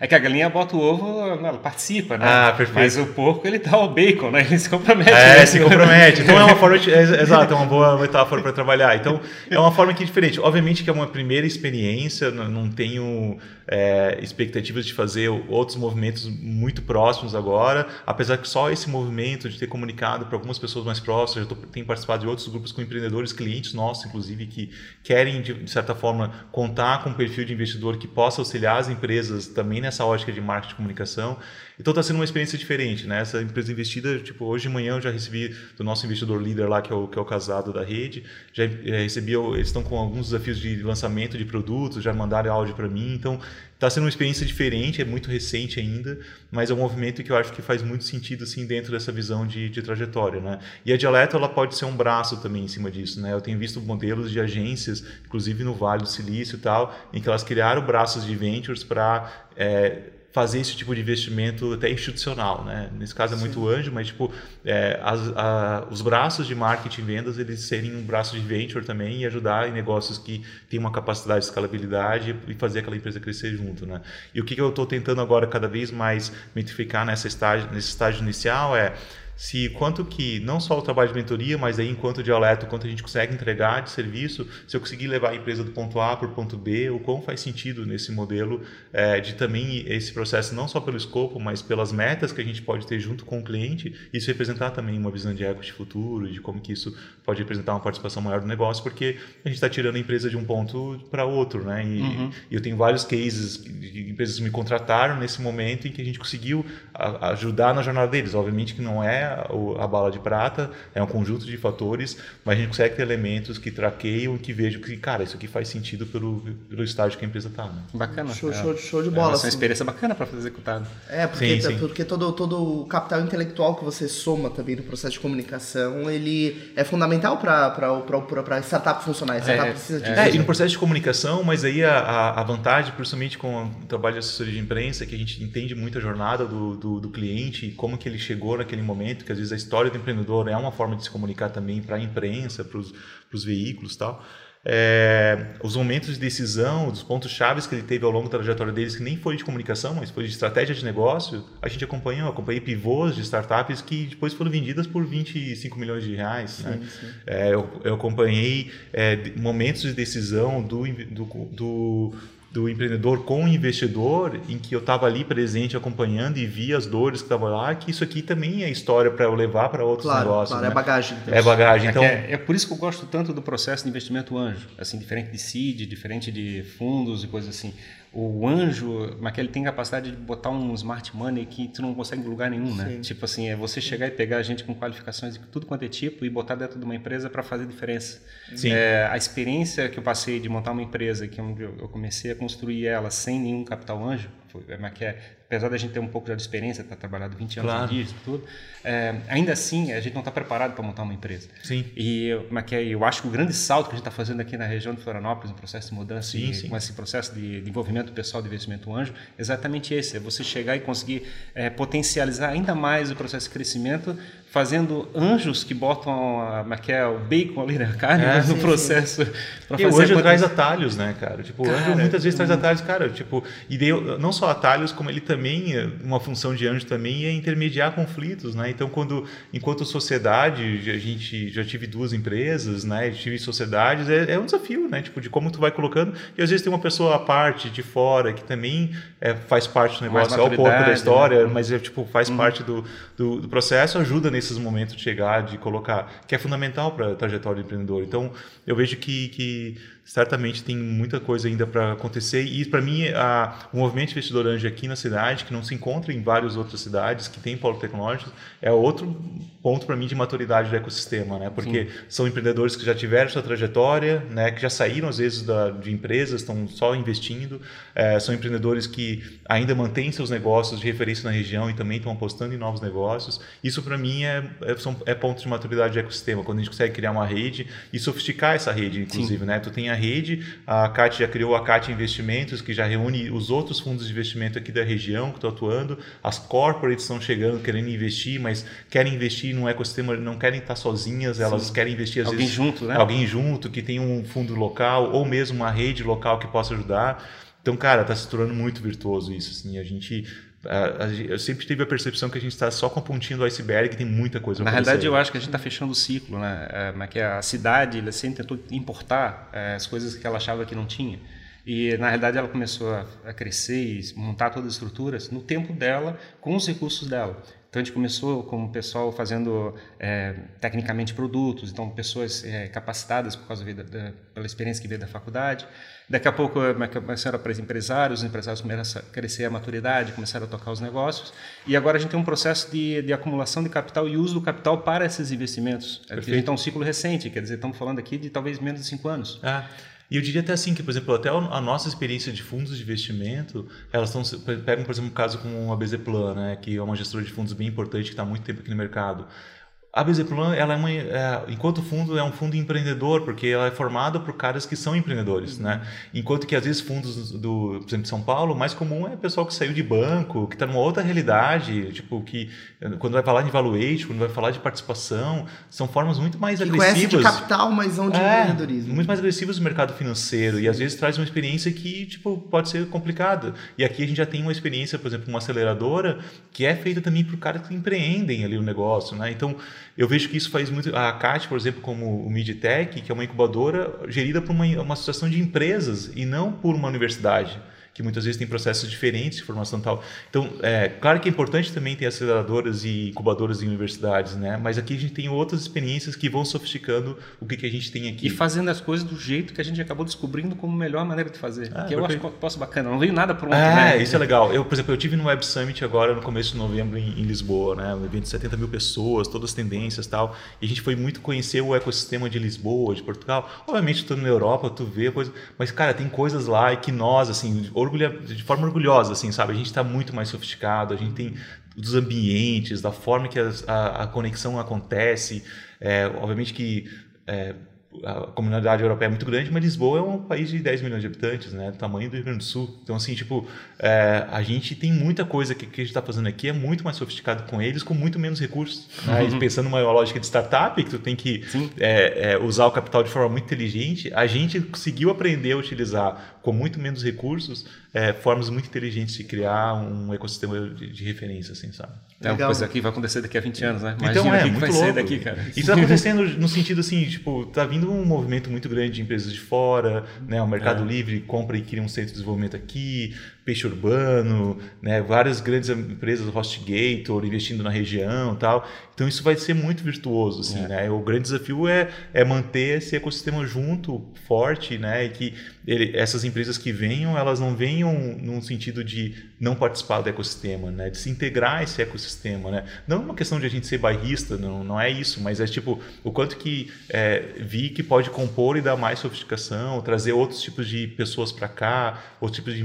É que a galinha bota o ovo, ela participa, né? Ah, perfeito. Mas o porco ele dá o bacon, né? Ele se compromete. É, né? se compromete. Então é uma forma, de, [LAUGHS] é, exato, é uma boa metáfora para trabalhar. Então, é uma forma que é diferente. Obviamente que é uma primeira experiência, não tenho é, expectativas de fazer outros movimentos muito próximos agora, apesar que só esse movimento de ter comunicado para algumas pessoas mais próximas, eu tô, tenho participado de outros grupos com empreendedores, clientes nossos, inclusive, que querem, de, de certa forma, contar com um perfil de investidor que possa auxiliar as empresas também nessa ótica de marketing e comunicação. Então está sendo uma experiência diferente, né? Essa empresa investida, tipo, hoje de manhã eu já recebi do nosso investidor líder lá, que é o, que é o casado da rede, já recebi, eles estão com alguns desafios de lançamento de produtos, já mandaram áudio para mim, então está sendo uma experiência diferente, é muito recente ainda, mas é um movimento que eu acho que faz muito sentido assim dentro dessa visão de, de trajetória, né? E a Dialeto ela pode ser um braço também em cima disso, né? Eu tenho visto modelos de agências, inclusive no Vale do Silício e tal, em que elas criaram braços de ventures para é, fazer esse tipo de investimento até institucional, né? Nesse caso é Sim. muito anjo, mas tipo é, as, a, os braços de marketing e vendas eles serem um braço de venture também e ajudar em negócios que têm uma capacidade de escalabilidade e fazer aquela empresa crescer junto, né? E o que, que eu estou tentando agora cada vez mais metrificar nessa estágio, nesse estágio inicial é se quanto que não só o trabalho de mentoria, mas aí enquanto dialeto, quanto a gente consegue entregar de serviço, se eu conseguir levar a empresa do ponto A para o ponto B, o quão faz sentido nesse modelo é, de também esse processo não só pelo escopo, mas pelas metas que a gente pode ter junto com o cliente, isso representar também uma visão de equity futuro, de como que isso pode representar uma participação maior do negócio, porque a gente está tirando a empresa de um ponto para outro, né? E, uhum. e, eu tenho vários cases de empresas que me contrataram nesse momento em que a gente conseguiu ajudar na jornada deles. Obviamente que não é a bala de prata, é um conjunto de fatores, mas a gente consegue ter elementos que traqueiam e que vejam que, cara, isso aqui faz sentido pelo, pelo estágio que a empresa está. Né? Bacana. Show, é, show, show de bola. É uma assim. experiência bacana para fazer executado. É, porque, sim, sim. porque todo, todo o capital intelectual que você soma também no processo de comunicação, ele é fundamental para a startup funcionar. A startup é, precisa disso. É, e no processo de comunicação, mas aí a, a vantagem, principalmente com o trabalho de assessoria de imprensa, é que a gente entende muito a jornada do, do, do cliente, como que ele chegou naquele momento, que às vezes a história do empreendedor é uma forma de se comunicar também para a imprensa, para os veículos tal. é, os momentos de decisão, os pontos chaves que ele teve ao longo da trajetória deles, que nem foi de comunicação, mas foi de estratégia de negócio, a gente acompanhou, acompanhei pivôs de startups que depois foram vendidas por 25 milhões de reais. Sim, né? sim. É, eu, eu, acompanhei é, momentos de decisão do, do, do do empreendedor com o investidor, em que eu estava ali presente acompanhando e via as dores que estavam lá, que isso aqui também é história para eu levar para outros claro, negócios. Claro, né? é bagagem. Então. É bagagem. Então... É, é, por isso que eu gosto tanto do processo de investimento anjo, assim, diferente de seed, diferente de fundos e coisas assim o anjo, mas que ele tem capacidade de botar um smart money que tu não consegue em lugar nenhum, né? Sim. Tipo assim, é você chegar e pegar a gente com qualificações de tudo quanto é tipo e botar dentro de uma empresa para fazer diferença. Sim. É, a experiência que eu passei de montar uma empresa que eu comecei a construir ela sem nenhum capital anjo, foi, mas que é apesar da gente ter um pouco de experiência, ter trabalhado 20 anos claro. disso tudo, é, ainda assim a gente não está preparado para montar uma empresa. Sim. E que eu acho que o grande salto que a gente está fazendo aqui na região de Florianópolis, no processo de mudança, sim, e, sim. com esse processo de, de, envolvimento pessoal de investimento anjo, é exatamente esse, é você chegar e conseguir é, potencializar ainda mais o processo de crescimento fazendo anjos que botam a, a, é o bacon ali na carne é, no sim, processo. Sim. E o anjo traz atalhos, né, cara? Tipo, cara, o anjo muitas vezes traz atalhos, cara, tipo, e deu, não só atalhos, como ele também, uma função de anjo também é intermediar conflitos, né? Então, quando, enquanto sociedade, a gente já tive duas empresas, né, tive sociedades, é, é um desafio, né? Tipo, de como tu vai colocando, e às vezes tem uma pessoa à parte, de fora, que também é, faz parte do negócio, é o corpo da história, né? mas é, tipo, faz uhum. parte do, do, do processo, ajuda nesses momentos de chegar, de colocar, que é fundamental para a trajetória do empreendedor. Então, eu vejo que, que certamente tem muita coisa ainda para acontecer. E para mim, a, o movimento investidor anjo aqui na cidade, que não se encontra em várias outras cidades que tem polo tecnológico, é outro ponto para mim de maturidade do ecossistema, né? Porque Sim. são empreendedores que já tiveram sua trajetória, né? Que já saíram às vezes da, de empresas, estão só investindo. É, são empreendedores que ainda mantêm seus negócios de referência na região e também estão apostando em novos negócios. Isso para mim é, é, são, é ponto de maturidade do ecossistema, quando a gente consegue criar uma rede e sofisticar essa rede, inclusive, Sim. né? Tu tem a rede. A CAT já criou a CAT Investimentos, que já reúne os outros fundos de investimento aqui da região que estão atuando. As corporates estão chegando, querendo investir, mas querem investir num ecossistema, não querem estar sozinhas, elas Sim. querem investir às alguém vezes. Alguém junto, né? Alguém junto, que tem um fundo local ou mesmo uma rede local que possa ajudar. Então, cara, está se tornando muito virtuoso isso. Assim, a gente eu sempre tive a percepção que a gente está só com a pontinha do iceberg, tem muita coisa. Na realidade, eu acho que a gente está fechando o ciclo, né? É, mas que a cidade ela sempre tentou importar é, as coisas que ela achava que não tinha. E na realidade ela começou a, crescer e montar todas as estruturas no tempo dela, com os recursos dela. Então a gente começou com o pessoal fazendo é, tecnicamente produtos, então pessoas é, capacitadas por causa da, da, pela experiência que veio da faculdade. Daqui a pouco é, começaram para empresários, os empresários começaram a crescer a maturidade, começaram a tocar os negócios. E agora a gente tem um processo de, de acumulação de capital e uso do capital para esses investimentos. Perfeito. A gente está um ciclo recente, quer dizer, estamos falando aqui de talvez menos de cinco anos. Ah. E eu diria até assim que, por exemplo, até a nossa experiência de fundos de investimento, elas estão pegam, por exemplo, um caso como a BZ Plan, né, que é uma gestora de fundos bem importante que está há muito tempo aqui no mercado. A Bezeplan, ela é uma, é, enquanto fundo, é um fundo empreendedor, porque ela é formada por caras que são empreendedores, né? Enquanto que, às vezes, fundos do, por exemplo, de São Paulo, o mais comum é pessoal que saiu de banco, que está numa outra realidade, tipo, que quando vai falar de valuation, quando vai falar de participação, são formas muito mais que agressivas. de capital, mas não de é, empreendedorismo. Muito mais agressivas do mercado financeiro, e às vezes traz uma experiência que, tipo, pode ser complicada. E aqui a gente já tem uma experiência, por exemplo, uma aceleradora, que é feita também por caras que empreendem ali o negócio, né? Então, eu vejo que isso faz muito. A CAT, por exemplo, como o Midtech, que é uma incubadora gerida por uma, uma associação de empresas e não por uma universidade que muitas vezes tem processos diferentes de formação tal. Então, é claro que é importante também ter aceleradoras e incubadoras em universidades, né? Mas aqui a gente tem outras experiências que vão sofisticando o que, que a gente tem aqui. E fazendo as coisas do jeito que a gente acabou descobrindo como melhor maneira de fazer. Ah, que eu acho que posso bacana. Não veio nada pronto. É, né? isso é legal. Eu, por exemplo, eu tive no Web Summit agora no começo de novembro em, em Lisboa, né? Um evento de 70 mil pessoas, todas as tendências tal. E a gente foi muito conhecer o ecossistema de Lisboa, de Portugal. Obviamente, tu na Europa, tu vê coisas, mas cara, tem coisas lá e que nós, assim, orgulha, de forma orgulhosa, assim, sabe? A gente está muito mais sofisticado, a gente tem dos ambientes, da forma que a, a, a conexão acontece. É, obviamente que é, a comunidade europeia é muito grande, mas Lisboa é um país de 10 milhões de habitantes, né? Do tamanho do Rio Grande do Sul. Então, assim, tipo, é, a gente tem muita coisa que, que a gente está fazendo aqui é muito mais sofisticado com eles, com muito menos recursos. Né? Uhum. Pensando numa lógica de startup, que tu tem que é, é, usar o capital de forma muito inteligente, a gente conseguiu aprender a utilizar com muito menos recursos é, formas muito inteligentes de criar um ecossistema de, de referência, assim, sabe? É uma coisa que vai acontecer daqui a 20 anos, né? Imagina então é, que muito vai louco. ser daqui, cara. Isso está [LAUGHS] acontecendo no sentido assim, tipo, tá vindo um movimento muito grande de empresas de fora, né? O Mercado é. Livre compra e cria um centro de desenvolvimento aqui, Peixe Urbano, né? Várias grandes empresas, HostGator, investindo na região, tal. Então isso vai ser muito virtuoso, assim, é. né? O grande desafio é, é manter esse ecossistema junto, forte, né? E que ele, essas empresas que venham, elas não venham num sentido de não participar do ecossistema, né? De se integrar a esse ecossistema, né? Não é uma questão de a gente ser bairrista, não, não é isso, mas é tipo o quanto que é, vi que pode compor e dar mais sofisticação, trazer outros tipos de pessoas para cá, outros tipos de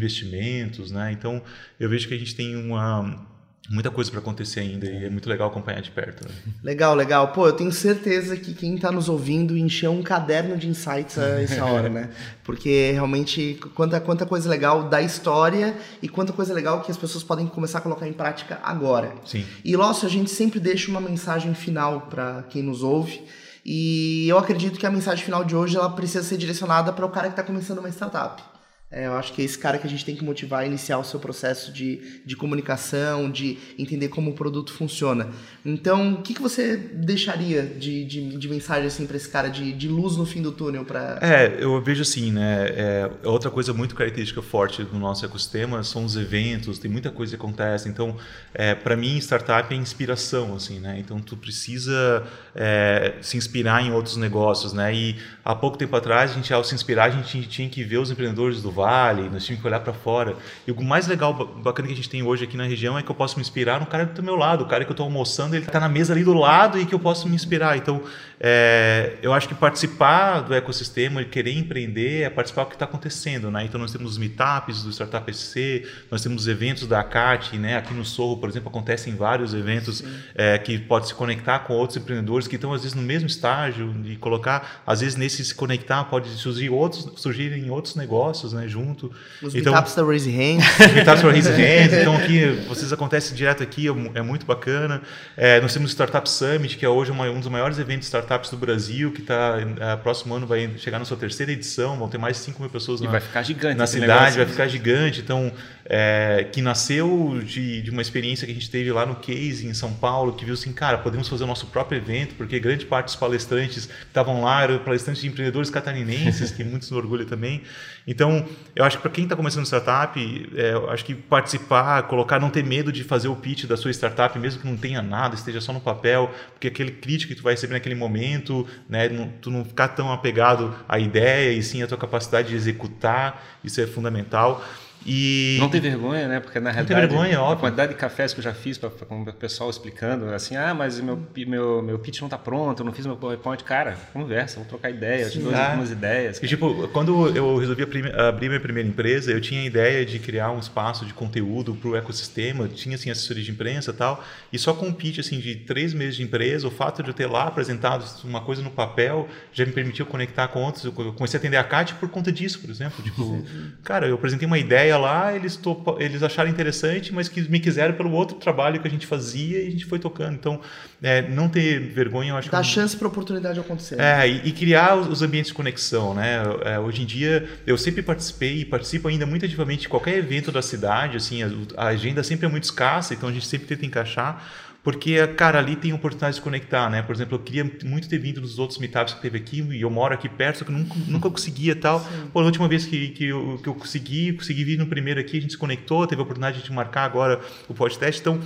investimentos, né? Então eu vejo que a gente tem uma muita coisa para acontecer ainda e é muito legal acompanhar de perto. Né? Legal, legal. Pô, eu tenho certeza que quem está nos ouvindo encheu um caderno de insights a essa [LAUGHS] hora, né? Porque realmente quanta, quanta coisa legal da história e quanta coisa legal que as pessoas podem começar a colocar em prática agora. Sim. E, Lócio, a gente sempre deixa uma mensagem final para quem nos ouve. E eu acredito que a mensagem final de hoje ela precisa ser direcionada para o cara que está começando uma startup. É, eu acho que é esse cara que a gente tem que motivar a iniciar o seu processo de, de comunicação, de entender como o produto funciona. Então, o que, que você deixaria de, de, de mensagem assim, para esse cara de, de luz no fim do túnel? Pra... É, eu vejo assim, né? É, outra coisa muito característica forte do nosso ecossistema são os eventos, tem muita coisa que acontece. Então, é, para mim, startup é inspiração, assim, né? Então, tu precisa é, se inspirar em outros negócios, né? E há pouco tempo atrás, a gente, ao se inspirar, a gente tinha que ver os empreendedores do nós tínhamos que olhar para fora. E o mais legal, bacana que a gente tem hoje aqui na região é que eu posso me inspirar no cara do meu lado, o cara que eu estou almoçando, ele está na mesa ali do lado e que eu posso me inspirar. Então, é, eu acho que participar do ecossistema e querer empreender é participar do que está acontecendo, né? Então, nós temos os meetups do Startup SC, nós temos os eventos da ACAT, né? Aqui no Sorro, por exemplo, acontecem vários eventos é, que pode se conectar com outros empreendedores que estão, às vezes, no mesmo estágio de colocar, às vezes, nesse se conectar pode surgir outros, surgirem outros negócios, né? junto. Os então, meetups da Raise Hands. [LAUGHS] meetups da Raise Hands. Então, aqui, vocês acontecem direto aqui, é, é muito bacana. É, nós temos o Startup Summit, que é hoje uma, um dos maiores eventos de startups do Brasil, que está, é, próximo ano vai chegar na sua terceira edição, vão ter mais de 5 mil pessoas e na, vai ficar gigante na cidade, vai ficar gigante. Então, é, que nasceu de, de uma experiência que a gente teve lá no Case, em São Paulo, que viu assim, cara, podemos fazer o nosso próprio evento, porque grande parte dos palestrantes que estavam lá eram palestrantes de empreendedores catarinenses, [LAUGHS] que muitos nos orgulham também. Então, eu acho que para quem está começando startup, é, eu acho que participar, colocar, não ter medo de fazer o pitch da sua startup, mesmo que não tenha nada, esteja só no papel, porque aquele crítico que tu vai receber naquele momento, né, não, tu não ficar tão apegado à ideia e sim à tua capacidade de executar, isso é fundamental. E... Não tem vergonha, né? Porque na realidade, não tem vergonha, óbvio. a quantidade de cafés que eu já fiz para o pessoal explicando, assim, ah, mas meu, meu, meu pitch não está pronto, eu não fiz meu PowerPoint. Cara, conversa, vamos trocar ideia, eu te dou algumas ideias. E, tipo, quando eu resolvi abrir minha primeira empresa, eu tinha a ideia de criar um espaço de conteúdo para o ecossistema, tinha, assim, assessoria de imprensa e tal, e só com um pitch, assim, de três meses de empresa, o fato de eu ter lá apresentado uma coisa no papel já me permitiu conectar com outros. Eu comecei a atender a CAT por conta disso, por exemplo. Tipo, cara, eu apresentei uma ideia ideia lá, eles, topa, eles acharam interessante, mas que me quiseram pelo outro trabalho que a gente fazia e a gente foi tocando. Então, é, não ter vergonha, eu acho Dá que. chance para a oportunidade acontecer. É, e, e, criar os, os, ambientes de conexão, né? É, hoje em dia, eu sempre participei e participo ainda muito ativamente de qualquer evento da cidade, assim, a, a agenda sempre é muito escassa, então a gente sempre tenta encaixar porque, cara, ali tem oportunidade de conectar, né? Por exemplo, eu queria muito ter vindo nos outros meetups que teve aqui, e eu moro aqui perto, só que nunca, nunca conseguia tal. Sim. Pô, na última vez que, que, eu, que eu consegui, consegui vir no primeiro aqui, a gente se conectou, teve a oportunidade de marcar agora o podcast, então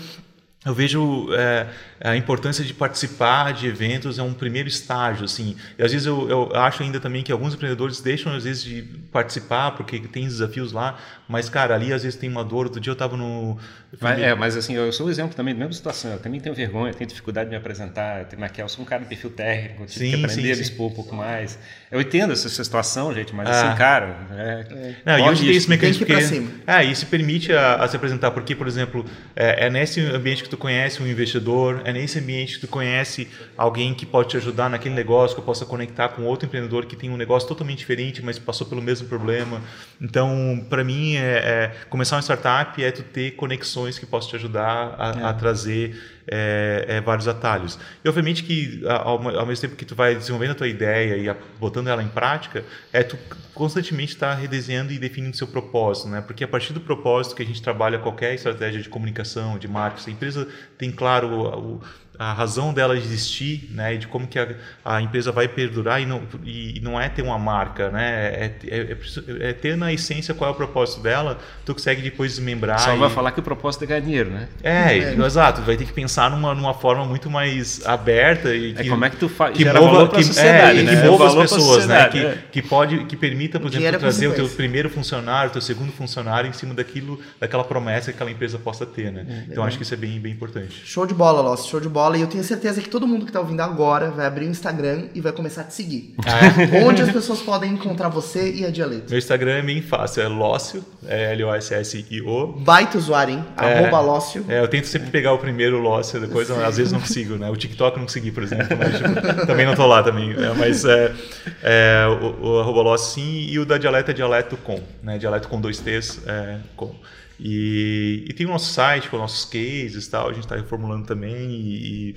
eu vejo é, a importância de participar de eventos é um primeiro estágio, assim. E às vezes eu, eu, acho ainda também que alguns empreendedores deixam às vezes de participar porque tem desafios lá, mas cara, ali às vezes tem uma dor. Outro dia eu estava no mas, é, mas assim, eu sou um exemplo também da mesma situação. Eu também tenho vergonha, tenho dificuldade de me apresentar. Naquela, eu sou um cara de perfil técnico, tive sim, que aprender sim, a me expor um pouco mais. Eu entendo essa situação, gente, mas assim, ah. assim, cara. É, é. Não, e hoje tem esse mecanismo que, que é, isso permite a, a, se apresentar, porque, por exemplo, é, é, nesse ambiente que tu tu conhece um investidor, é nesse ambiente que tu conhece alguém que pode te ajudar naquele negócio, que eu possa conectar com outro empreendedor que tem um negócio totalmente diferente, mas passou pelo mesmo problema. Então, para mim, é, é, começar uma startup é tu ter conexões que possam te ajudar a, é. a trazer é, é, vários atalhos. E obviamente que ao, ao, mesmo tempo que tu vai desenvolvendo a tua ideia e a, botando ela em prática, é tu constantemente estar tá redesenhando e definindo seu propósito, né? Porque a partir do propósito que a gente trabalha qualquer estratégia de comunicação, de marketing, a empresa tem claro o, a razão dela existir, né, e de como que a, a empresa vai perdurar e não, e não é ter uma marca, né, é, é, é, é, ter na essência qual é o propósito dela, tu consegue depois desmembrar. Só e... vai falar que o propósito é ganhar dinheiro, né? É, é. exato, vai ter que pensar numa, numa forma muito mais aberta e é que, é como é que tu faz, que mova, que, sociedade, é, né? que mova as pessoas, né, que, que pode, que permita, por exemplo, trazer o teu primeiro funcionário, o teu segundo funcionário em cima daquilo, daquela promessa que aquela empresa possa ter, né? então acho que isso é bem, bem importante. Show de bola, Loss, show de bola bola e eu tenho certeza que todo mundo que está ouvindo agora vai abrir o Instagram e vai começar a te seguir. Ah, é? [LAUGHS] Onde as pessoas podem encontrar você e a Dialeto? Meu Instagram é bem fácil, é Lócio, é L-O-S-S-I-O. Baita usuário, hein? É, Arroba Lócio. É, eu tento sempre pegar o primeiro Lócio, depois às vezes não consigo, né? O TikTok não consegui, por exemplo, mas tipo, [LAUGHS] também não tô lá também. É, mas é, é o, o arroba Lócio sim e o da Dialeto é Dialeto com, né? Dialeto com dois T's, é, com. E, e, tem o nosso site com nossos cases tal, a gente está reformulando também e,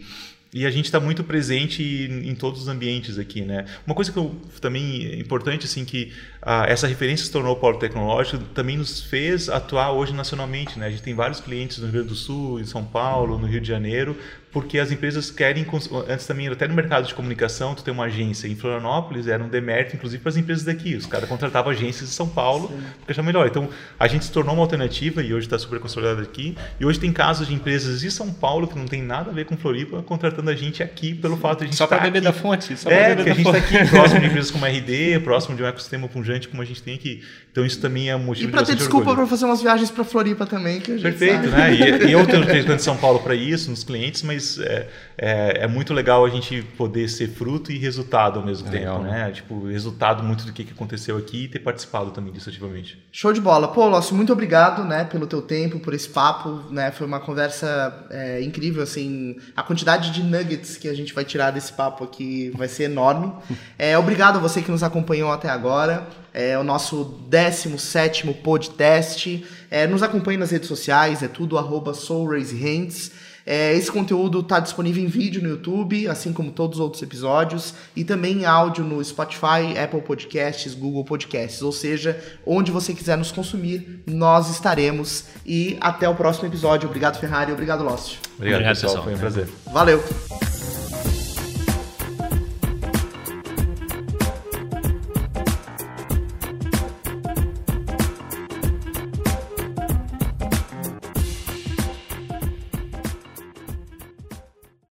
e a gente está muito presente em, em, todos os ambientes aqui, né? Uma coisa que eu, também é importante, assim, que ah, essa referência se tornou o polo tecnológico, também nos fez atuar hoje nacionalmente, né? A gente tem vários clientes no Rio Grande do Sul, em São Paulo, no Rio de Janeiro, porque as empresas querem antes também até no mercado de comunicação tu tem uma agência em Florianópolis era um demérito inclusive para as empresas daqui. Os caras contratavam agências em São Paulo Sim. porque acham melhor. Então a gente se tornou uma alternativa e hoje está super consolidada aqui. E hoje tem casos de empresas de São Paulo que não tem nada a ver com Floripa contratando a gente aqui pelo Sim. fato de a gente só para tá beber da fonte só é porque a gente está aqui próximo de empresas como a RD próximo de um ecossistema pungente como a gente tem aqui. Então isso também é um motivo e para ter desculpa para fazer umas viagens para Floripa também que perfeito sabe. né? E, e eu [LAUGHS] tenho de São Paulo para isso nos clientes mas é, é, é, muito legal a gente poder ser fruto e resultado ao mesmo é tempo, legal, né? Tipo, resultado muito do que, que aconteceu aqui e ter participado também disso ativamente. Show de bola. Pô, Lócio, muito obrigado, né, pelo teu tempo, por esse papo, né? Foi uma conversa é, incrível, assim, a quantidade de nuggets que a gente vai tirar desse papo aqui vai ser enorme. É, obrigado a você que nos acompanhou até agora. É o nosso 17 podcast. É, nos acompanhe nas redes sociais, é tudo arroba soulraisehands. É, esse conteúdo está disponível em vídeo no YouTube, assim como todos os outros episódios, e também em áudio no Spotify, Apple Podcasts, Google Podcasts. Ou seja, onde você quiser nos consumir, nós estaremos. E até o próximo episódio. Obrigado, Ferrari. Obrigado, Lócio. Obrigado, Obrigado pessoal. pessoal. Foi um prazer. Valeu.